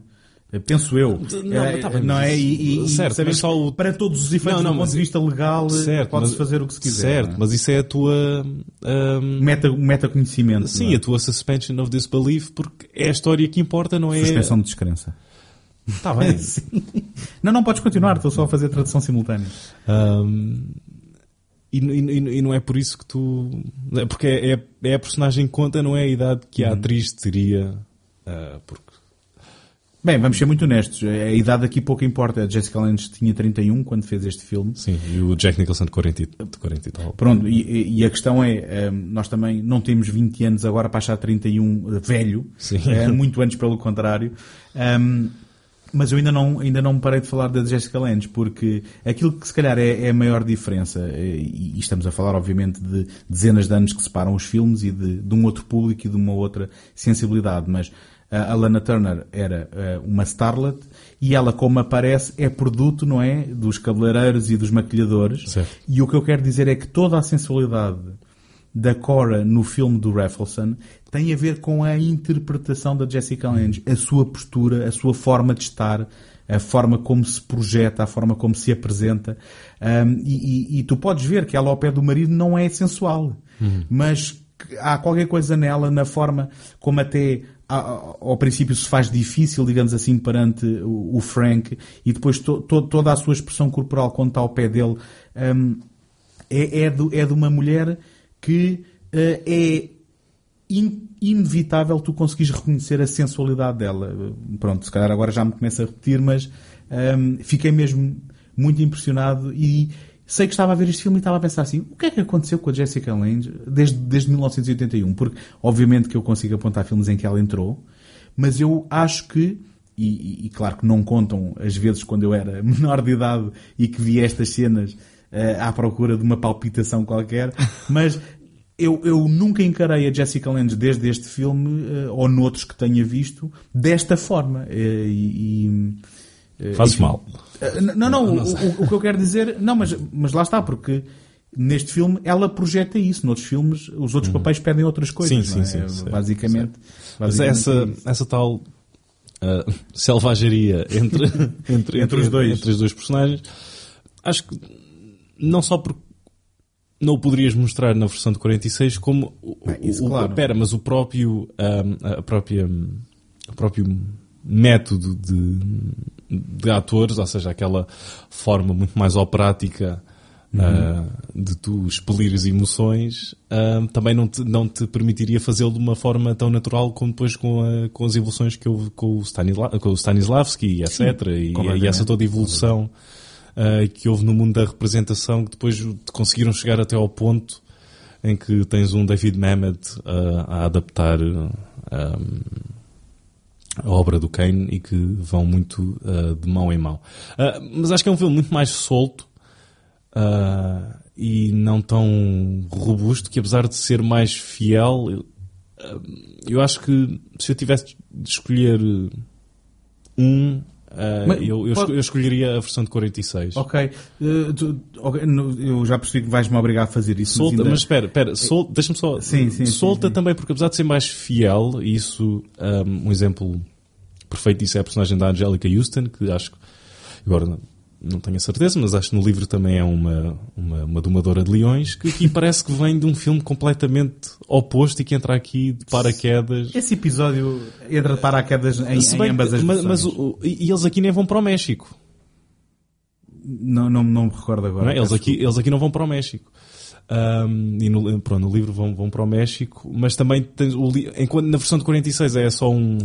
Eh, Penso eu. Não, Eh, tá bem, não é? E, e, certo, mas só o- para todos os efeitos Não, não, do ponto de vista legal, pode-se fazer o que se quiser. Certo, é? mas isso é a tua. ahm, Meta, meta conhecimento. sim, é? a tua suspension of disbelief, porque é a história que importa, não é. Suspensão de descrença. Está bem. Não, não podes continuar, estou só a fazer tradução simultânea. Ahm, e, e- e não é por isso que tu. é Porque é, é- é a personagem que conta, não é a idade que Uhum. a atriz teria. ah, porque Bem, vamos ser muito honestos. A idade aqui pouco importa. A Jessica Lange tinha 31 quando fez este filme. Sim, e o Jack Nicholson de 40, e- de 40 e tal. Pronto, e, e a questão é, hum, nós também não temos 20 anos agora para achar 31 velho, Sim. É, muito antes pelo contrário. Hum, mas eu ainda não, ainda não me parei de falar da Jessica Lange, porque aquilo que se calhar é, é a maior diferença, eh, e, e estamos a falar obviamente de dezenas de anos que separam os filmes e de, de um outro público e de uma outra sensibilidade, mas a Lana Turner era eh, uma starlet e ela, como aparece, é produto, não é? Dos cabeleireiros e dos maquilhadores. Certo. E o que eu quero dizer é que toda a sensualidade da Cora no filme do Raffleson tem a ver com a interpretação da Jessica Lange, a sua postura, a sua forma de estar, a forma como se projeta, a forma como se apresenta. Um, e, e- e tu podes ver que ela ao pé do marido não é sensual, mas que há qualquer coisa nela, na forma como até ao princípio se faz difícil, digamos assim, perante o, Frank, e depois to- to- toda a sua expressão corporal quando está ao pé dele, um, é, é, do- é de uma mulher que eh, é in- inevitável tu conseguires reconhecer a sensualidade dela. Pronto, se calhar agora já me começo a repetir, mas ehm, fiquei mesmo muito impressionado e sei que estava a ver este filme e estava a pensar assim, o que é que aconteceu com a Jessica Lange desde, desde 1981? Porque, obviamente que eu consigo apontar filmes em que ela entrou, mas eu acho que e, e- claro que não contam as vezes quando eu era menor de idade e que vi estas cenas eh, à procura de uma palpitação qualquer, mas eu, eu nunca encarei a Jessica Lange desde este filme eh, ou noutros que tenha visto desta forma. Eh, e, e, Fazes mal. Eh, n- Não, não, o, o- o que eu quero dizer, não, mas, mas lá está, porque neste filme ela projeta isso, noutros filmes os outros papéis pedem outras coisas. Uhum. Sim, não é? sim, sim, certo, basicamente, Mas basicamente essa, é essa tal ah, selvageria entre, entre, Entre os dois. entre os dois personagens, acho que não só porque não o poderias mostrar na versão de 46 como o, Ah, isso, o, claro. pera, mas o próprio ahm, a própria o próprio método de, de atores, ou seja, aquela forma muito mais operática ah, de tu expelires emoções, ah, também não te, não te permitiria fazê-lo de uma forma tão natural como depois com, a- com as evoluções que houve com o, Stanisla, com o Stanislavski, etc. E, completamente. e essa toda evolução ah, que houve no mundo da representação que depois conseguiram chegar até ao ponto em que tens um David Mamet a adaptar ah, a obra do Kane e que vão muito ah, de mão em mão. Ah, mas acho que é um filme muito mais solto ah, e não tão robusto que apesar de ser mais fiel, eu, eu acho que se eu tivesse de escolher um, ah, Mas eu, eu, pode- eu escolheria a versão de 46. Ok. Eh, tu- ok, no- Eu já percebi que vais-me obrigar a fazer isso. Solta, ainda- mas espera, espera, sol, deixa-me só. Sim, sim, solta sim, também, porque apesar de ser mais fiel, e isso, um, um exemplo perfeito disso é a personagem da Angelica Houston, que acho que, agora não, tenho a certeza, mas acho que no livro também é uma, uma, uma domadora de leões, que aqui parece que vem de um filme completamente oposto e que entra aqui de paraquedas. Esse episódio entra de paraquedas em, Se em bem ambas que- as mas, mas o- e eles aqui nem vão para o México. Não, não, não me recordo agora. Não é? eles, aqui, eles aqui não vão para o México. Ahm, e no, pronto, no livro vão, vão para o México, mas também tens o, enquanto na versão de 46 é só um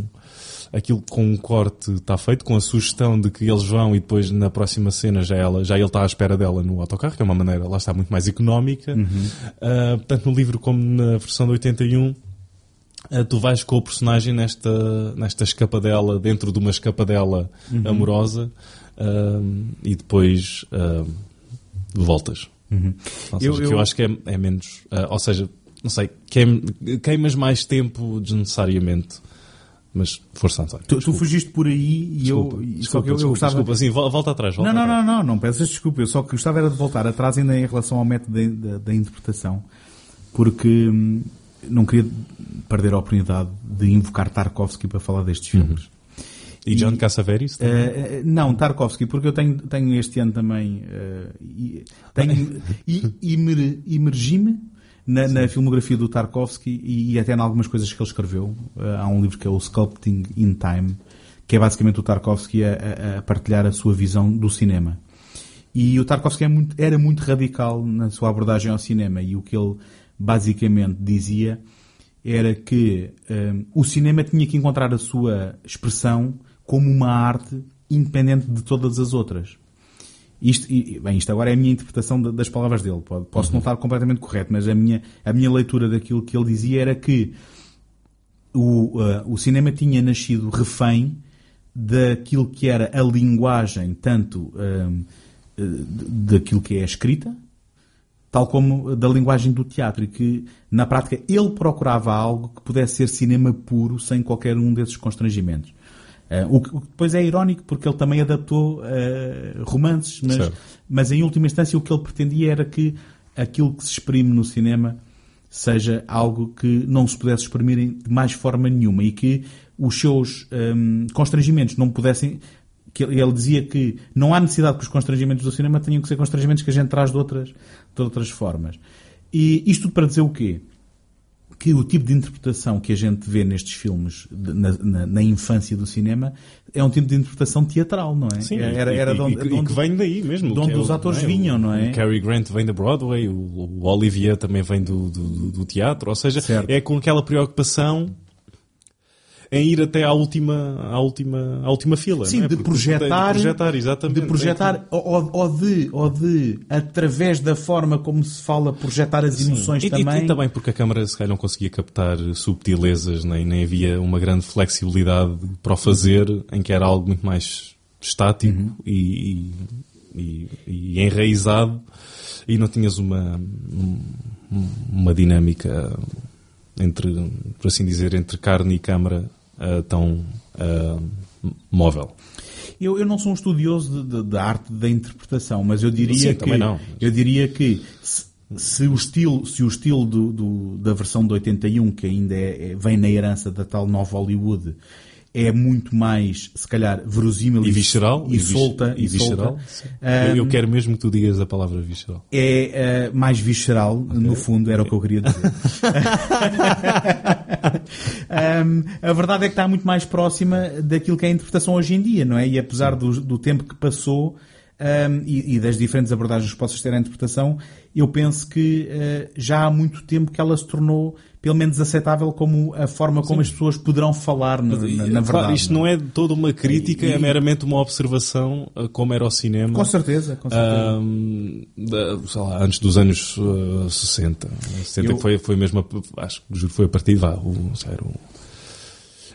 aquilo com um corte está feito, com a sugestão de que eles vão e depois na próxima cena já, ela, já ele está à espera dela no autocarro, que é uma maneira, lá está, muito mais económica. Ah, tanto no livro como na versão de 81 ah, tu vais com o personagem nesta, nesta escapadela, dentro de uma escapadela amorosa, ah, e depois voltas. Ou seja, Eu- que eu- eu acho que é, é menos. ou seja, não sei, queim, queimas mais tempo desnecessariamente. Mas força, António. Tu, tu fugiste por aí e Desculpa, eu. desculpa, só que eu, eu desculpa, gostava. desculpa. Assim, vol- volta atrás. Volta Não, não, não, não, não peças desculpa. Eu só que gostava era de voltar atrás ainda em relação ao método da, da- da interpretação, porque hum, não queria perder a oportunidade de invocar Tarkovsky para falar destes Uhum. filmes. E John Cassavetes? eh, não, Tarkovsky, porque eu tenho, tenho este ano também. e- tenho, e, imer, imergi-me na, na filmografia do Tarkovsky e, e até em algumas coisas que ele escreveu. Eh, há um livro que é o Sculpting in Time, que é basicamente o Tarkovsky a, a- a partilhar a sua visão do cinema. E o Tarkovsky é muito- era muito radical na sua abordagem ao cinema e o que ele basicamente dizia era que hum, o cinema tinha que encontrar a sua expressão como uma arte independente de todas as outras. Isto, e, bem, isto agora é a minha interpretação da- das palavras dele. Posso não estar completamente correto, mas a minha, a minha leitura daquilo que ele dizia era que o, uh, o cinema tinha nascido refém daquilo que era a linguagem, tanto um, d- daquilo que é a escrita, tal como da linguagem do teatro, e que na prática ele procurava algo que pudesse ser cinema puro, sem qualquer um desses constrangimentos. Uh, o, que, o que depois é irónico, porque ele também adaptou uh, romances, mas, Certo. mas em última instância o que ele pretendia era que aquilo que se exprime no cinema seja algo que não se pudesse exprimir de mais forma nenhuma e que os seus hum, constrangimentos não pudessem. Que ele ele dizia que não há necessidade que os constrangimentos do cinema tenham que ser constrangimentos que a gente traz de outras, de outras formas. E isto tudo para dizer o quê? Que o tipo de interpretação que a gente vê nestes filmes na, na- na infância do cinema é um tipo de interpretação teatral, não é? Sim, era, e- era e, de onde, e- e que vem daí mesmo. de onde é os atores não vinham, não é? O Cary Grant vem da Broadway, o, o Olivier também vem do, do, do- do teatro, ou seja, Certo. é com aquela preocupação em ir até à última, à última, à última fila. Sim, é? de projetar, De projetar, exatamente. de projetar ou, ou- de, ou de, através da forma como se fala, projetar as emoções E, e- também. e também porque a câmara se calhar não conseguia captar subtilezas, nem, nem havia uma grande flexibilidade para o fazer, em que era algo muito mais estático Uhum. e, e, e- e enraizado, e não tinhas uma, um- uma dinâmica entre, por assim dizer, entre carne e câmara ah, tão ah, móvel. Eu, eu não sou um estudioso de- de- da arte da interpretação, mas eu diria Sim, que eu diria que se, se o estilo, se o estilo do, do- da versão de 81, que ainda é, é- vem na herança da tal nova Hollywood, é muito mais, se calhar, verosímil E visceral. e, vis- solta. E, visceral. solta. Ah, Eu, quero mesmo que tu digas a palavra visceral. é eh, mais visceral, no fundo, era o que eu queria dizer. Um, a verdade é que está muito mais próxima daquilo que é a interpretação hoje em dia, não é? E apesar do, do tempo que passou um, e, e das diferentes abordagens que possas ter à interpretação, eu penso que eh, já há muito tempo que ela se tornou, pelo menos, aceitável como a forma como as pessoas poderão falar na, na, na verdade. isto não é toda uma crítica, E- é meramente uma observação como era o cinema. Com certeza, com certeza. Da- sei lá, antes dos anos uh, 60. 60 Eu- foi, foi mesmo, a- acho que juro, foi a partir de lá, o, sei o-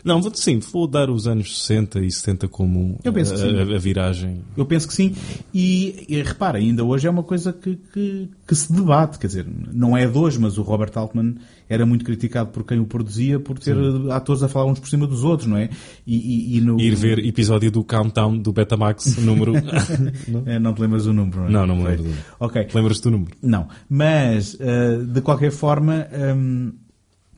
Não, vou- sim, vou dar os anos 60 e 70 como Eu penso que sim. a, viragem. Eu penso que sim. E, e repara, ainda hoje é uma coisa que, que, que se debate. Quer dizer, não é de hoje, mas o Robert Altman era muito criticado por quem o produzia por ter atores a falar uns por cima dos outros, não é? E, e- e no... Ir ver episódio do Countdown do Betamax, número. não? É, não te lembras o número, não é? Não, não me lembro. Ok. Lembras-te do número? Não. Mas, eh, de qualquer forma, hum,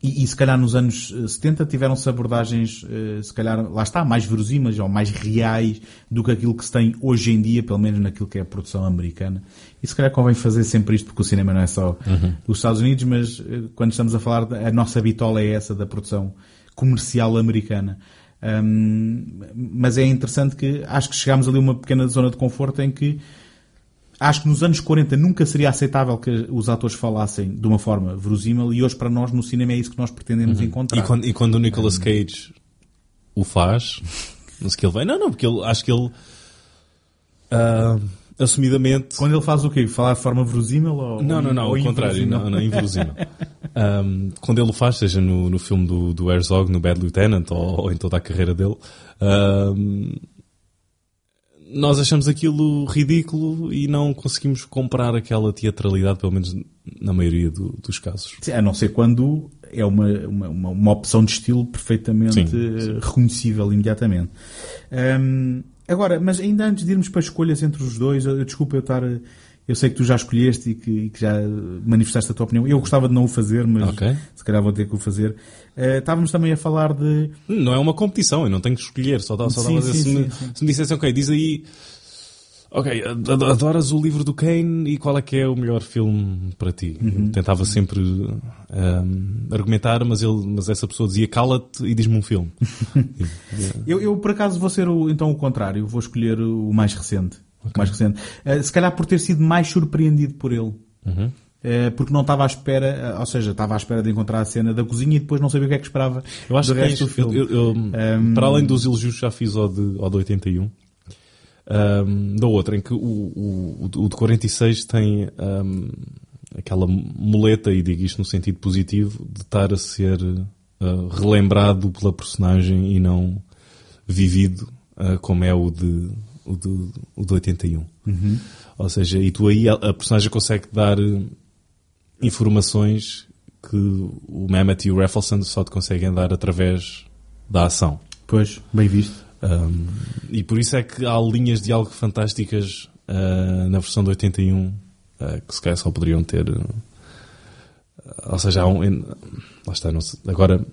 e, e se calhar nos anos eh, 70 tiveram-se abordagens, eh, se calhar, lá está, mais verosímeis ou mais reais do que aquilo que se tem hoje em dia, pelo menos naquilo que é a produção americana. E se calhar convém fazer sempre isto, porque o cinema não é só os Estados Unidos, mas eh, quando estamos a falar, a nossa bitola é essa da produção comercial americana. Hum, mas é interessante que acho que chegámos ali a uma pequena zona de conforto em que Acho que nos anos 40 nunca seria aceitável que os atores falassem de uma forma verosímil e hoje para nós no cinema é isso que nós pretendemos encontrar. E quando, e quando o Nicolas Cage o faz, não sei que ele vem. Não, não, porque ele, acho que ele. ah, assumidamente. Quando ele faz o quê? Falar de forma verosímil ou Não, não, não, ao contrário, não, não, inverosímil. Um, quando ele o faz, seja no, no filme do, do Herzog, no Bad Lieutenant, ou, ou em toda a carreira dele, um, nós achamos aquilo ridículo e não conseguimos comprar aquela teatralidade, pelo menos na maioria do- dos casos. Sim, A não ser quando é uma, uma, uma, opção de estilo perfeitamente Sim, eh, reconhecível imediatamente. Hum, agora, mas ainda antes de irmos para escolhas entre os dois, eu, desculpa eu estar. Eu sei que tu já escolheste e que, e que já manifestaste a tua opinião. Eu gostava de não o fazer, mas Ok. se calhar vou ter que o fazer. Eh, estávamos também a falar de. Não é uma competição, eu não tenho que escolher, só estava a dizer, se, me, sim, se me dissessem, ok, diz aí, ok, ad- adoras o livro do Kane e qual é que é o melhor filme para ti? Uhum. Tentava sempre ahm, argumentar, mas, ele, mas essa pessoa dizia cala-te e diz-me um filme. Eu, eu, por acaso vou ser o, então o contrário, vou escolher o mais recente. O mais recente. Eh, se calhar por ter sido mais surpreendido por ele. Uhum. Eh, porque não estava à espera, eh, ou seja, estava à espera de encontrar a cena da cozinha e depois não sabia o que é que esperava Eu acho que do filme. eu- eu- Um, para além dos elogios que já fiz ao de, ao de 81, um, da outra, em que o, o, o de 46 tem um, aquela muleta, e digo isto no sentido positivo, de estar a ser uh, relembrado pela personagem e não vivido uh, como é o de, o de, o de 81. Ou seja, e tu aí a, a personagem consegue dar informações que o Mamet e o Raffleson só te conseguem dar através da ação. Pois, bem visto. Um, e por isso é que há linhas de algo fantásticas uh, na versão de 81 uh, que se calhar só poderiam ter. uh, ou seja, há um. em- lá está, não sei, agora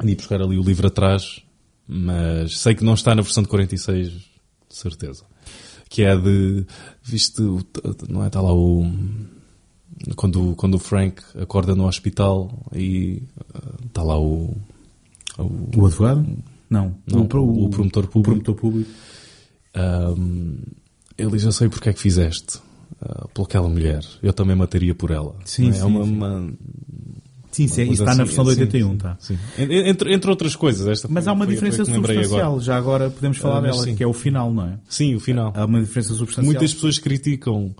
andi buscar ali o livro atrás, mas sei que não está na versão de 46, de certeza. Que é de. Viste, não é? Está lá o. Quando, quando o Frank acorda no hospital e está lá o. o O advogado? Não. Não, o, o promotor público. Promotor público. Um, ele Eu sei porque é que fizeste. Uh, por aquela mulher. Eu também mataria por ela. Sim, é? sim, É uma, sim. uma- Sim, sim, isso está na assim, versão de sim, 81, tá. sim. En- Entre, entre outras coisas. Esta Mas há uma diferença substancial. agora. Já agora podemos falar Ah, dela, sim. que é o final, não é? Sim, o final. Há uma diferença substancial. Muitas pessoas criticam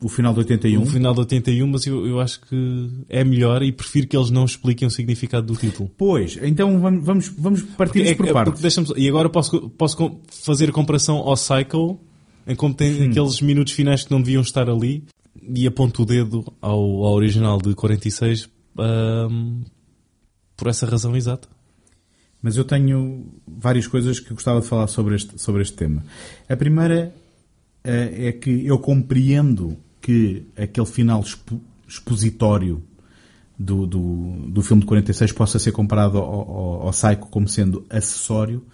O final de 81. o final de 81, mas eu, eu acho que é melhor e prefiro que eles não expliquem o significado do título. Pois, então vamos, vamos, vamos partir É por que- partes. e agora posso, posso fazer a comparação ao Cycle, em como tem aqueles minutos finais que não deviam estar ali, e aponto o dedo ao, ao original de 46 ahm, por essa razão exata. Mas eu tenho várias coisas que gostava de falar sobre este, sobre este tema. A primeira eh, é que eu compreendo que aquele final expo- expositório do, do, do filme de 46 possa ser comparado ao, ao, ao Psycho como sendo acessório,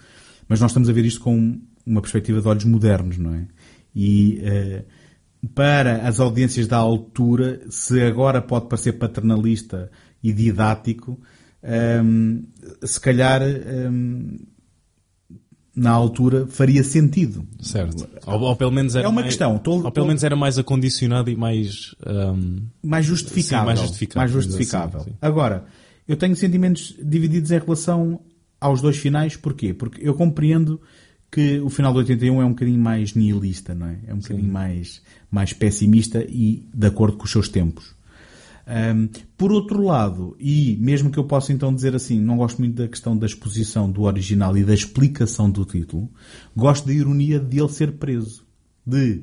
mas nós estamos a ver isto com uma perspectiva de olhos modernos, não é? E uh, para as audiências da altura, se agora pode parecer paternalista e didático, um, se calhar um, na altura faria sentido. Certo. Ou, ou pelo menos era é uma mais, questão. Tô, ou pelo tô... menos era mais acondicionado e mais um... mais justificável. Sim, mais justificável. Mais justificável. Assim, Agora, eu tenho sentimentos divididos em relação aos dois finais. Porquê? Porque eu compreendo que o final de 81 é um bocadinho mais nihilista, não é? É um bocadinho mais, mais pessimista e de acordo com os seus tempos. Um, por outro lado, e mesmo que eu possa então dizer assim, não gosto muito da questão da exposição do original e da explicação do título, gosto da ironia de ele ser preso. De,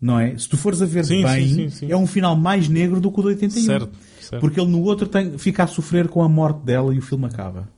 não é? Se tu fores a ver sim, bem, sim, sim, é um final mais negro do que o do 81. Certo, certo. Porque ele no outro tem, fica a sofrer com a morte dela e o filme acaba.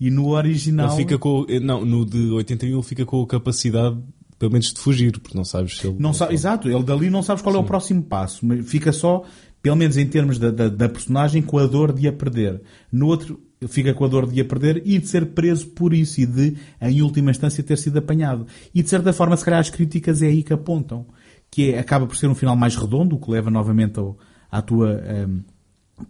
E no original. Ele fica com, não, no de 81 ele fica com a capacidade pelo menos de fugir, porque não sabes se ele. Não sabe, exato, ele dali não sabes qual é o próximo passo, mas fica só pelo menos em termos da, da, da, personagem, com a dor de a perder. No outro, fica com a dor de a perder e de ser preso por isso e de, em última instância, ter sido apanhado. E de certa forma, se calhar as críticas é aí que apontam. Que é, acaba por ser um final mais redondo, o que leva novamente ao, à tua um,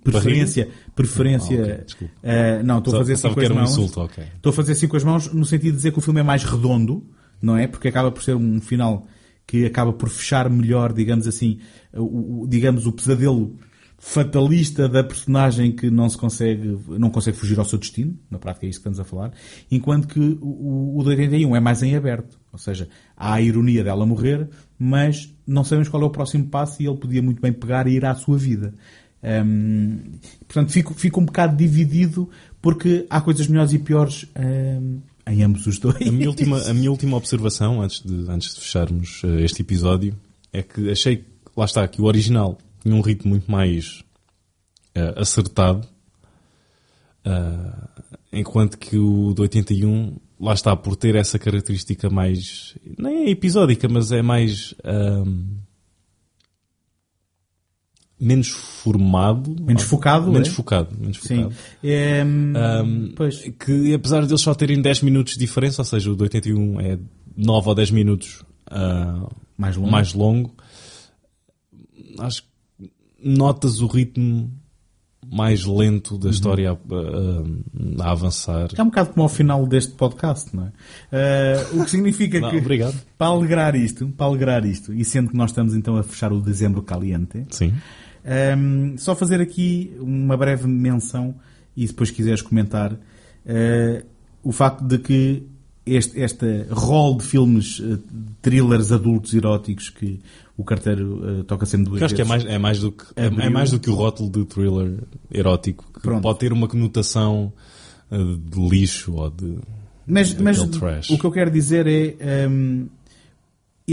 preferência. Preferência. Ah, okay, uh, não, estou a fazer assim com as um mãos. Insulto, okay. Estou a fazer assim com as mãos no sentido de dizer que o filme é mais redondo, não é? Porque acaba por ser um final que acaba por fechar melhor, digamos assim, o, digamos, o pesadelo fatalista da personagem que não se consegue, não consegue fugir ao seu destino, na prática é isso que estamos a falar, enquanto que o, o de 81 é mais em aberto, ou seja, há a ironia dela morrer, mas não sabemos qual é o próximo passo e ele podia muito bem pegar e ir à sua vida. Hum, portanto, fico, fico um bocado dividido porque há coisas melhores e piores hum, em ambos os dois. A minha última, a minha última observação, antes de, antes de fecharmos uh, este episódio, é que achei lá está, que o original tinha um ritmo muito mais uh, acertado, uh, enquanto que o de 81, lá está, por ter essa característica mais, nem é episódica, mas é mais, menos formado. Menos focado, Menos é? focado. Menos focado. Sim. É, um, pois. Que apesar de eles só terem 10 minutos de diferença, ou seja, o de 81 é 9 ou 10 minutos uh, mais, longo. mais longo, acho que notas o ritmo mais lento da história uhum. a, a, a, avançar. É um bocado como ao final deste podcast, não é? Uh, o que significa não, que obrigado. para alegrar isto, para alegrar isto, e sendo que nós estamos então a fechar o dezembro caliente, Sim. Um, só fazer aqui uma breve menção e depois quiseres comentar uh, o facto de que este, este rol de filmes uh, thrillers adultos eróticos que o carteiro uh, toca sempre duas Eu acho vezes. que é mais, é mais do que é, é mais do que o rótulo de thriller erótico que Pronto. pode ter uma conotação de lixo ou de mas, de mas o que eu quero dizer é um,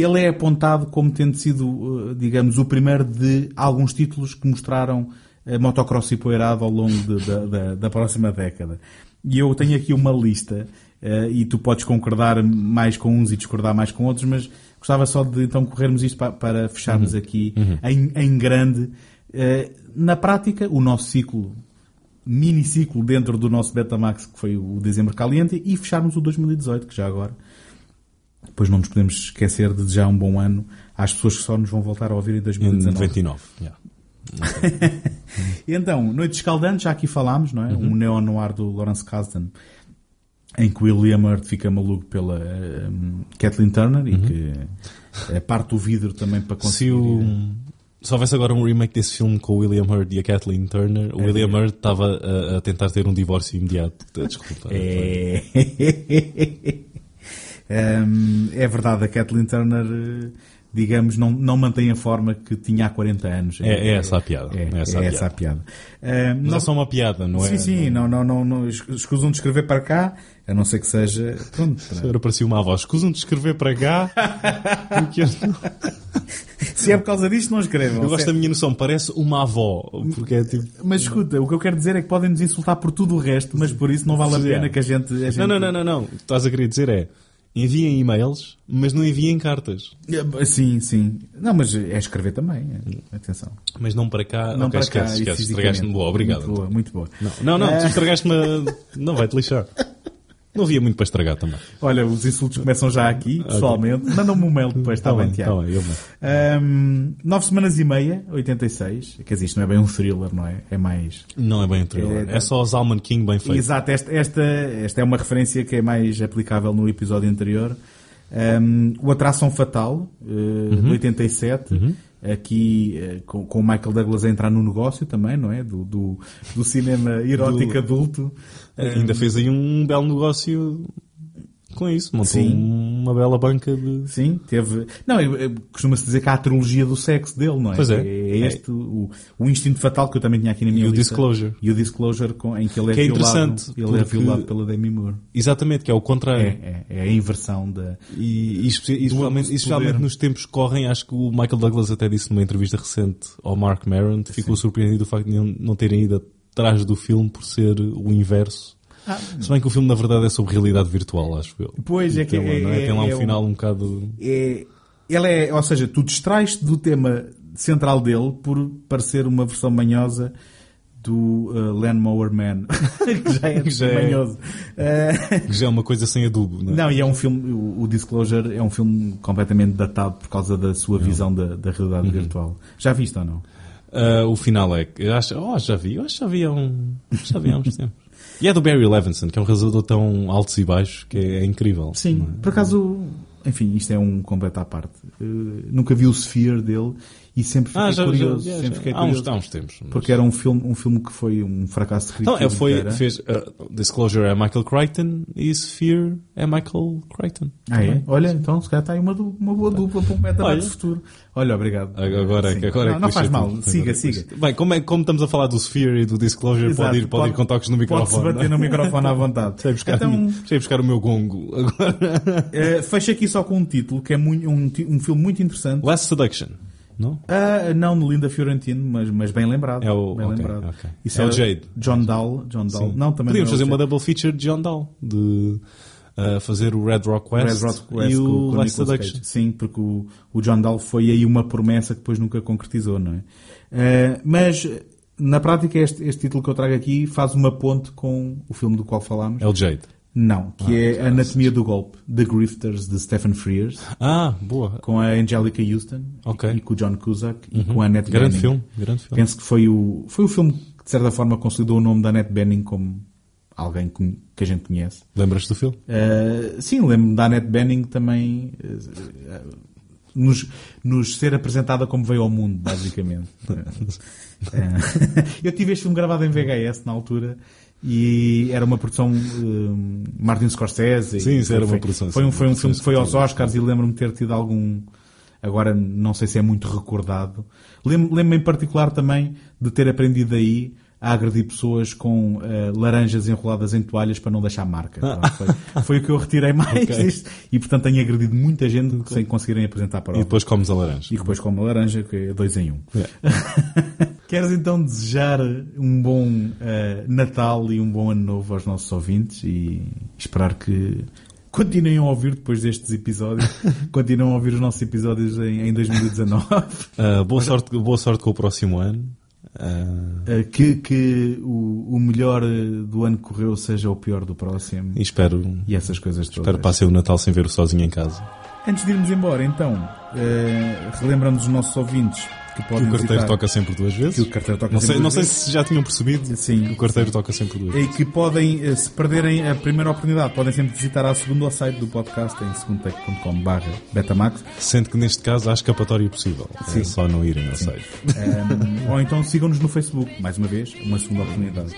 ele é apontado como tendo sido, uh, digamos, o primeiro de alguns títulos que mostraram uh, motocross e poeirado ao longo de, da, da, da, próxima década. E eu tenho aqui uma lista, uh, e tu podes concordar mais com uns e discordar mais com outros, mas gostava só de então corrermos isto para, para fecharmos uhum. aqui uhum. em, em, grande. na prática, o nosso ciclo, mini ciclo dentro do nosso Betamax, que foi o Dezembro Caliente, e fecharmos o 2018, que já agora depois não nos podemos esquecer de desejar um bom ano às pessoas que só nos vão voltar a ouvir em 2019. Em 99, yeah. então, Noite Escaldante, já aqui falámos, não é? Uhum. Um neo-noir do Lawrence Kasdan, em que William Hurt fica maluco pela um, Kathleen Turner Uhum. e que é parte do vidro também para conseguir... Se, o... Se houvesse agora um remake desse filme com o William Hurt e a Kathleen Turner, o É William. Hurt estava a, a tentar ter um divórcio imediato. Desculpa. É... Hum, é verdade, a Kathleen Turner, eh, digamos, não, não mantém a forma que tinha há 40 anos. É, é essa a piada. É, É essa a é piada. essa a piada. Mas não- é só uma piada, não é? Sim, sim, não, não, não, não, es- escusam de escrever para cá, a não ser que seja. Pronto, para- Era parecia uma avó. Escusam de escrever para cá. porque eu, Se é por causa disto, não escrevam. eu gosto da é- minha noção. Parece uma avó. Porque é tipo. Mas escuta, o que eu quero dizer é que podem nos insultar por tudo o resto, mas por isso não vale a Sim. pena que a gente. a gente- Não, não, não, não, não. O que estás a querer dizer é. Enviem e-mails, mas não enviem cartas. Sim, sim. Não, mas é escrever também. é. Atenção. Mas não para cá. Não ok, para cá. esquece, e esquece. Estragaste-me boa, obrigado. Muito boa, muito boa. Não, não, não, É. tu estragaste-me. a- Não vai-te lixar. Não havia muito para estragar também. Olha, os insultos começam já aqui, pessoalmente. Manda-me um mail depois, está Tá bem, bem, Tiago. tá bem, eu. Ahm, nove semanas e meia, 86. Quer dizer, isto não é bem um thriller, não é? É mais. Não é bem um thriller. É- É, só os Alman King bem feito. Exato, esta, esta, esta é uma referência que é mais aplicável no episódio anterior. Ahm, o Atração Fatal, eh, Uhum. de 87. Aqui eh, com, com o Michael Douglas a entrar no negócio também, não é? Do, do, do cinema erótico Do- adulto. Ainda fez aí um belo negócio com isso. Montou Sim. uma bela banca de. Sim, teve. Não, é- é- costuma-se dizer que há a trilogia do sexo dele, não é? Pois é. É este, o, o Instinto Fatal que eu também tinha aqui na minha E o lista. Disclosure. E o Disclosure com, em que ele é, Que é violado. interessante, Ele é violado pela Demi Moore. Exatamente, que é o contrário. É, é, é a inversão da. E, e e especialmente, e especialmente nos tempos que correm, acho que o Michael Douglas até disse numa entrevista recente ao Mark Maron, ficou surpreendido do facto de não, não terem ido atrás do filme por ser o inverso. Ah, Se bem que o filme na verdade é sobre realidade virtual, acho eu. Pois, é que Tem lá, é- é? Tem lá um é- é final um bocado... é, ele é, ou seja, tu distrais-te do tema central dele por parecer uma versão manhosa do uh, Landmower Man, que já é, Que já é- manhoso. Uh, que já é uma coisa sem adubo, não é? Não, e é um filme, o, o Disclosure é um filme completamente datado por causa da sua visão da, da realidade virtual. Já viste ou não? Ah, o final é que acho, oh, já vi, eu acho que já vi há um, já vi há uns tempos. E é do Barry Levinson, que é um realizador tão altos e baixos que é, é incrível. Sim, não é? por acaso, enfim, isto é um completo à parte. Uh, nunca vi o Sphere dele e sempre fiquei Ah, já, curioso. já, já, sempre fiquei Há, uns, curioso. há uns tempos. mas- Porque era um filme, um filme que foi um fracasso de crítica. Então, é, foi, inteira. fez, uh, Disclosure é Michael Crichton e Sphere é Michael Crichton. Ah, é? Olha, então se calhar está aí uma, uma boa dupla para um Olha. metaverso futuro. Olha, obrigado. Agora, Sim. que agora é não, que não faz mal, tudo. siga, Agora siga. Bem, como, é, como estamos a falar do Sphere e do Disclosure, Exato, pode, ir, pode, ir com toques no Pode-se microfone. bater no microfone à vontade. Sei buscar, Então, sei buscar o meu gongo. Agora. eh, fecha aqui só com um título, que é muito, um, um filme muito interessante. Last Seduction. Não? Ah, não de Linda Fiorentino, mas, mas bem lembrado. É o- bem ok, lembrado. ok. Isso É o era Jade. John Dahl. John Dahl. Sim. Não, também Podíamos não é fazer o uma double feature de John Dahl. De uh, fazer o Red Rock West, Red Rock West e o Last Seduction. Sim, porque o, o John Dahl foi aí uma promessa que depois nunca concretizou, não é? Eh, mas, na prática, este, este título que eu trago aqui faz uma ponte com o filme do qual falámos. É o Jade. Não, que é a Anatomia do Golpe, The Grifters, de Stephen Frears, Ah, boa. com a Angelica Houston Ok. Uhum. e com o John Cusack e com a Annette Grande Bening. filme. Grande filme. Penso que foi o, foi o filme que, de certa forma, consolidou o nome da Annette Bening como alguém que, que a gente conhece. Lembras-te do filme? Uh, sim, lembro-me da Annette Bening também uh, uh, nos, nos ser apresentada como veio ao mundo, basicamente. Uh, eu tive este filme gravado em VHS na altura e era uma produção um, Martin Scorsese. Sim, isso foi, era uma produção, Foi um, foi um filme que foi aos Oscars e lembro-me de ter tido algum. Agora não sei se é muito recordado. Lembro- Lembro-me em particular também de ter aprendido aí a agredir pessoas com eh, laranjas enroladas em toalhas para não deixar marca. Pronto, foi, foi o que eu retirei mais Ok. disto. E portanto tenho agredido muita gente sem conseguirem apresentar E prova. depois comes a laranja. E depois como a laranja, que é dois em um. É. Queres então desejar um bom eh, Natal e um bom Ano Novo aos nossos ouvintes e esperar que continuem a ouvir depois destes episódios, continuem a ouvir os nossos episódios em, em 2019, Ah, boa, sorte, boa sorte com o próximo ano. Eh, que, que o, o melhor eh, do ano que correu seja o pior do próximo e espero, e essas coisas todas. espero passei o Natal sem ver o sozinho em casa. Antes de irmos embora, então, eh, relembrando os nossos ouvintes que Que o carteiro visitar- toca sempre duas vezes. que o carteiro toca não sei, não sei se já tinham percebido Sim. que o carteiro toca sempre duas E vezes. que podem, eh, se perderem a primeira oportunidade, podem sempre visitar a segunda ao site do podcast em segundotech.com.br Betamax. Sendo que neste caso há escapatória possível. Sim. É só não irem ao site. Um, ou então sigam-nos no Facebook, mais uma vez, uma segunda oportunidade.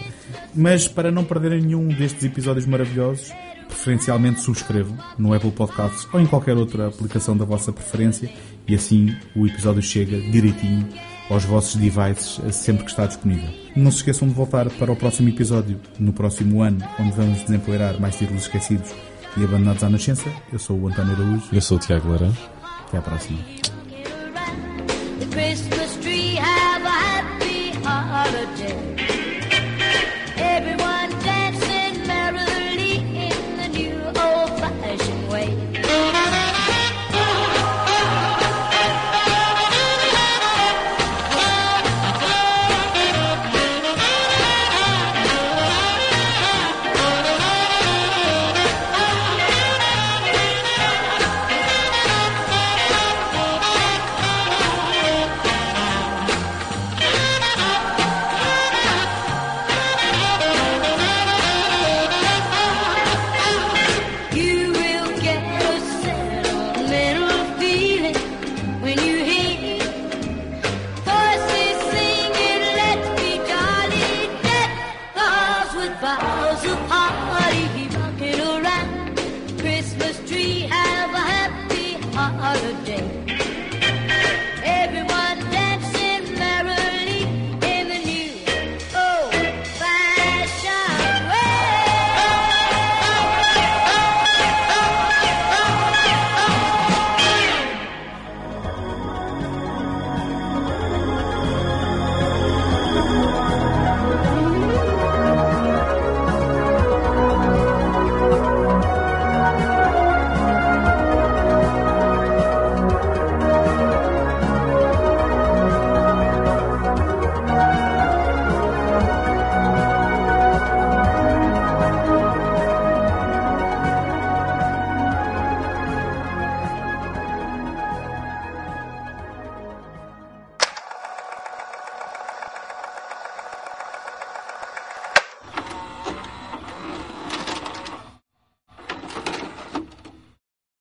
Mas para não perderem nenhum destes episódios maravilhosos, preferencialmente subscrevam no Apple Podcasts ou em qualquer outra aplicação da vossa preferência e assim o episódio chega direitinho aos vossos devices sempre que está disponível. Não se esqueçam de voltar para o próximo episódio no próximo ano, onde vamos desempoeirar mais títulos esquecidos e abandonados à nascença. Eu sou o António Araújo. Eu sou o Tiago Laranja. Até à próxima. Christmas tree have a happy holiday.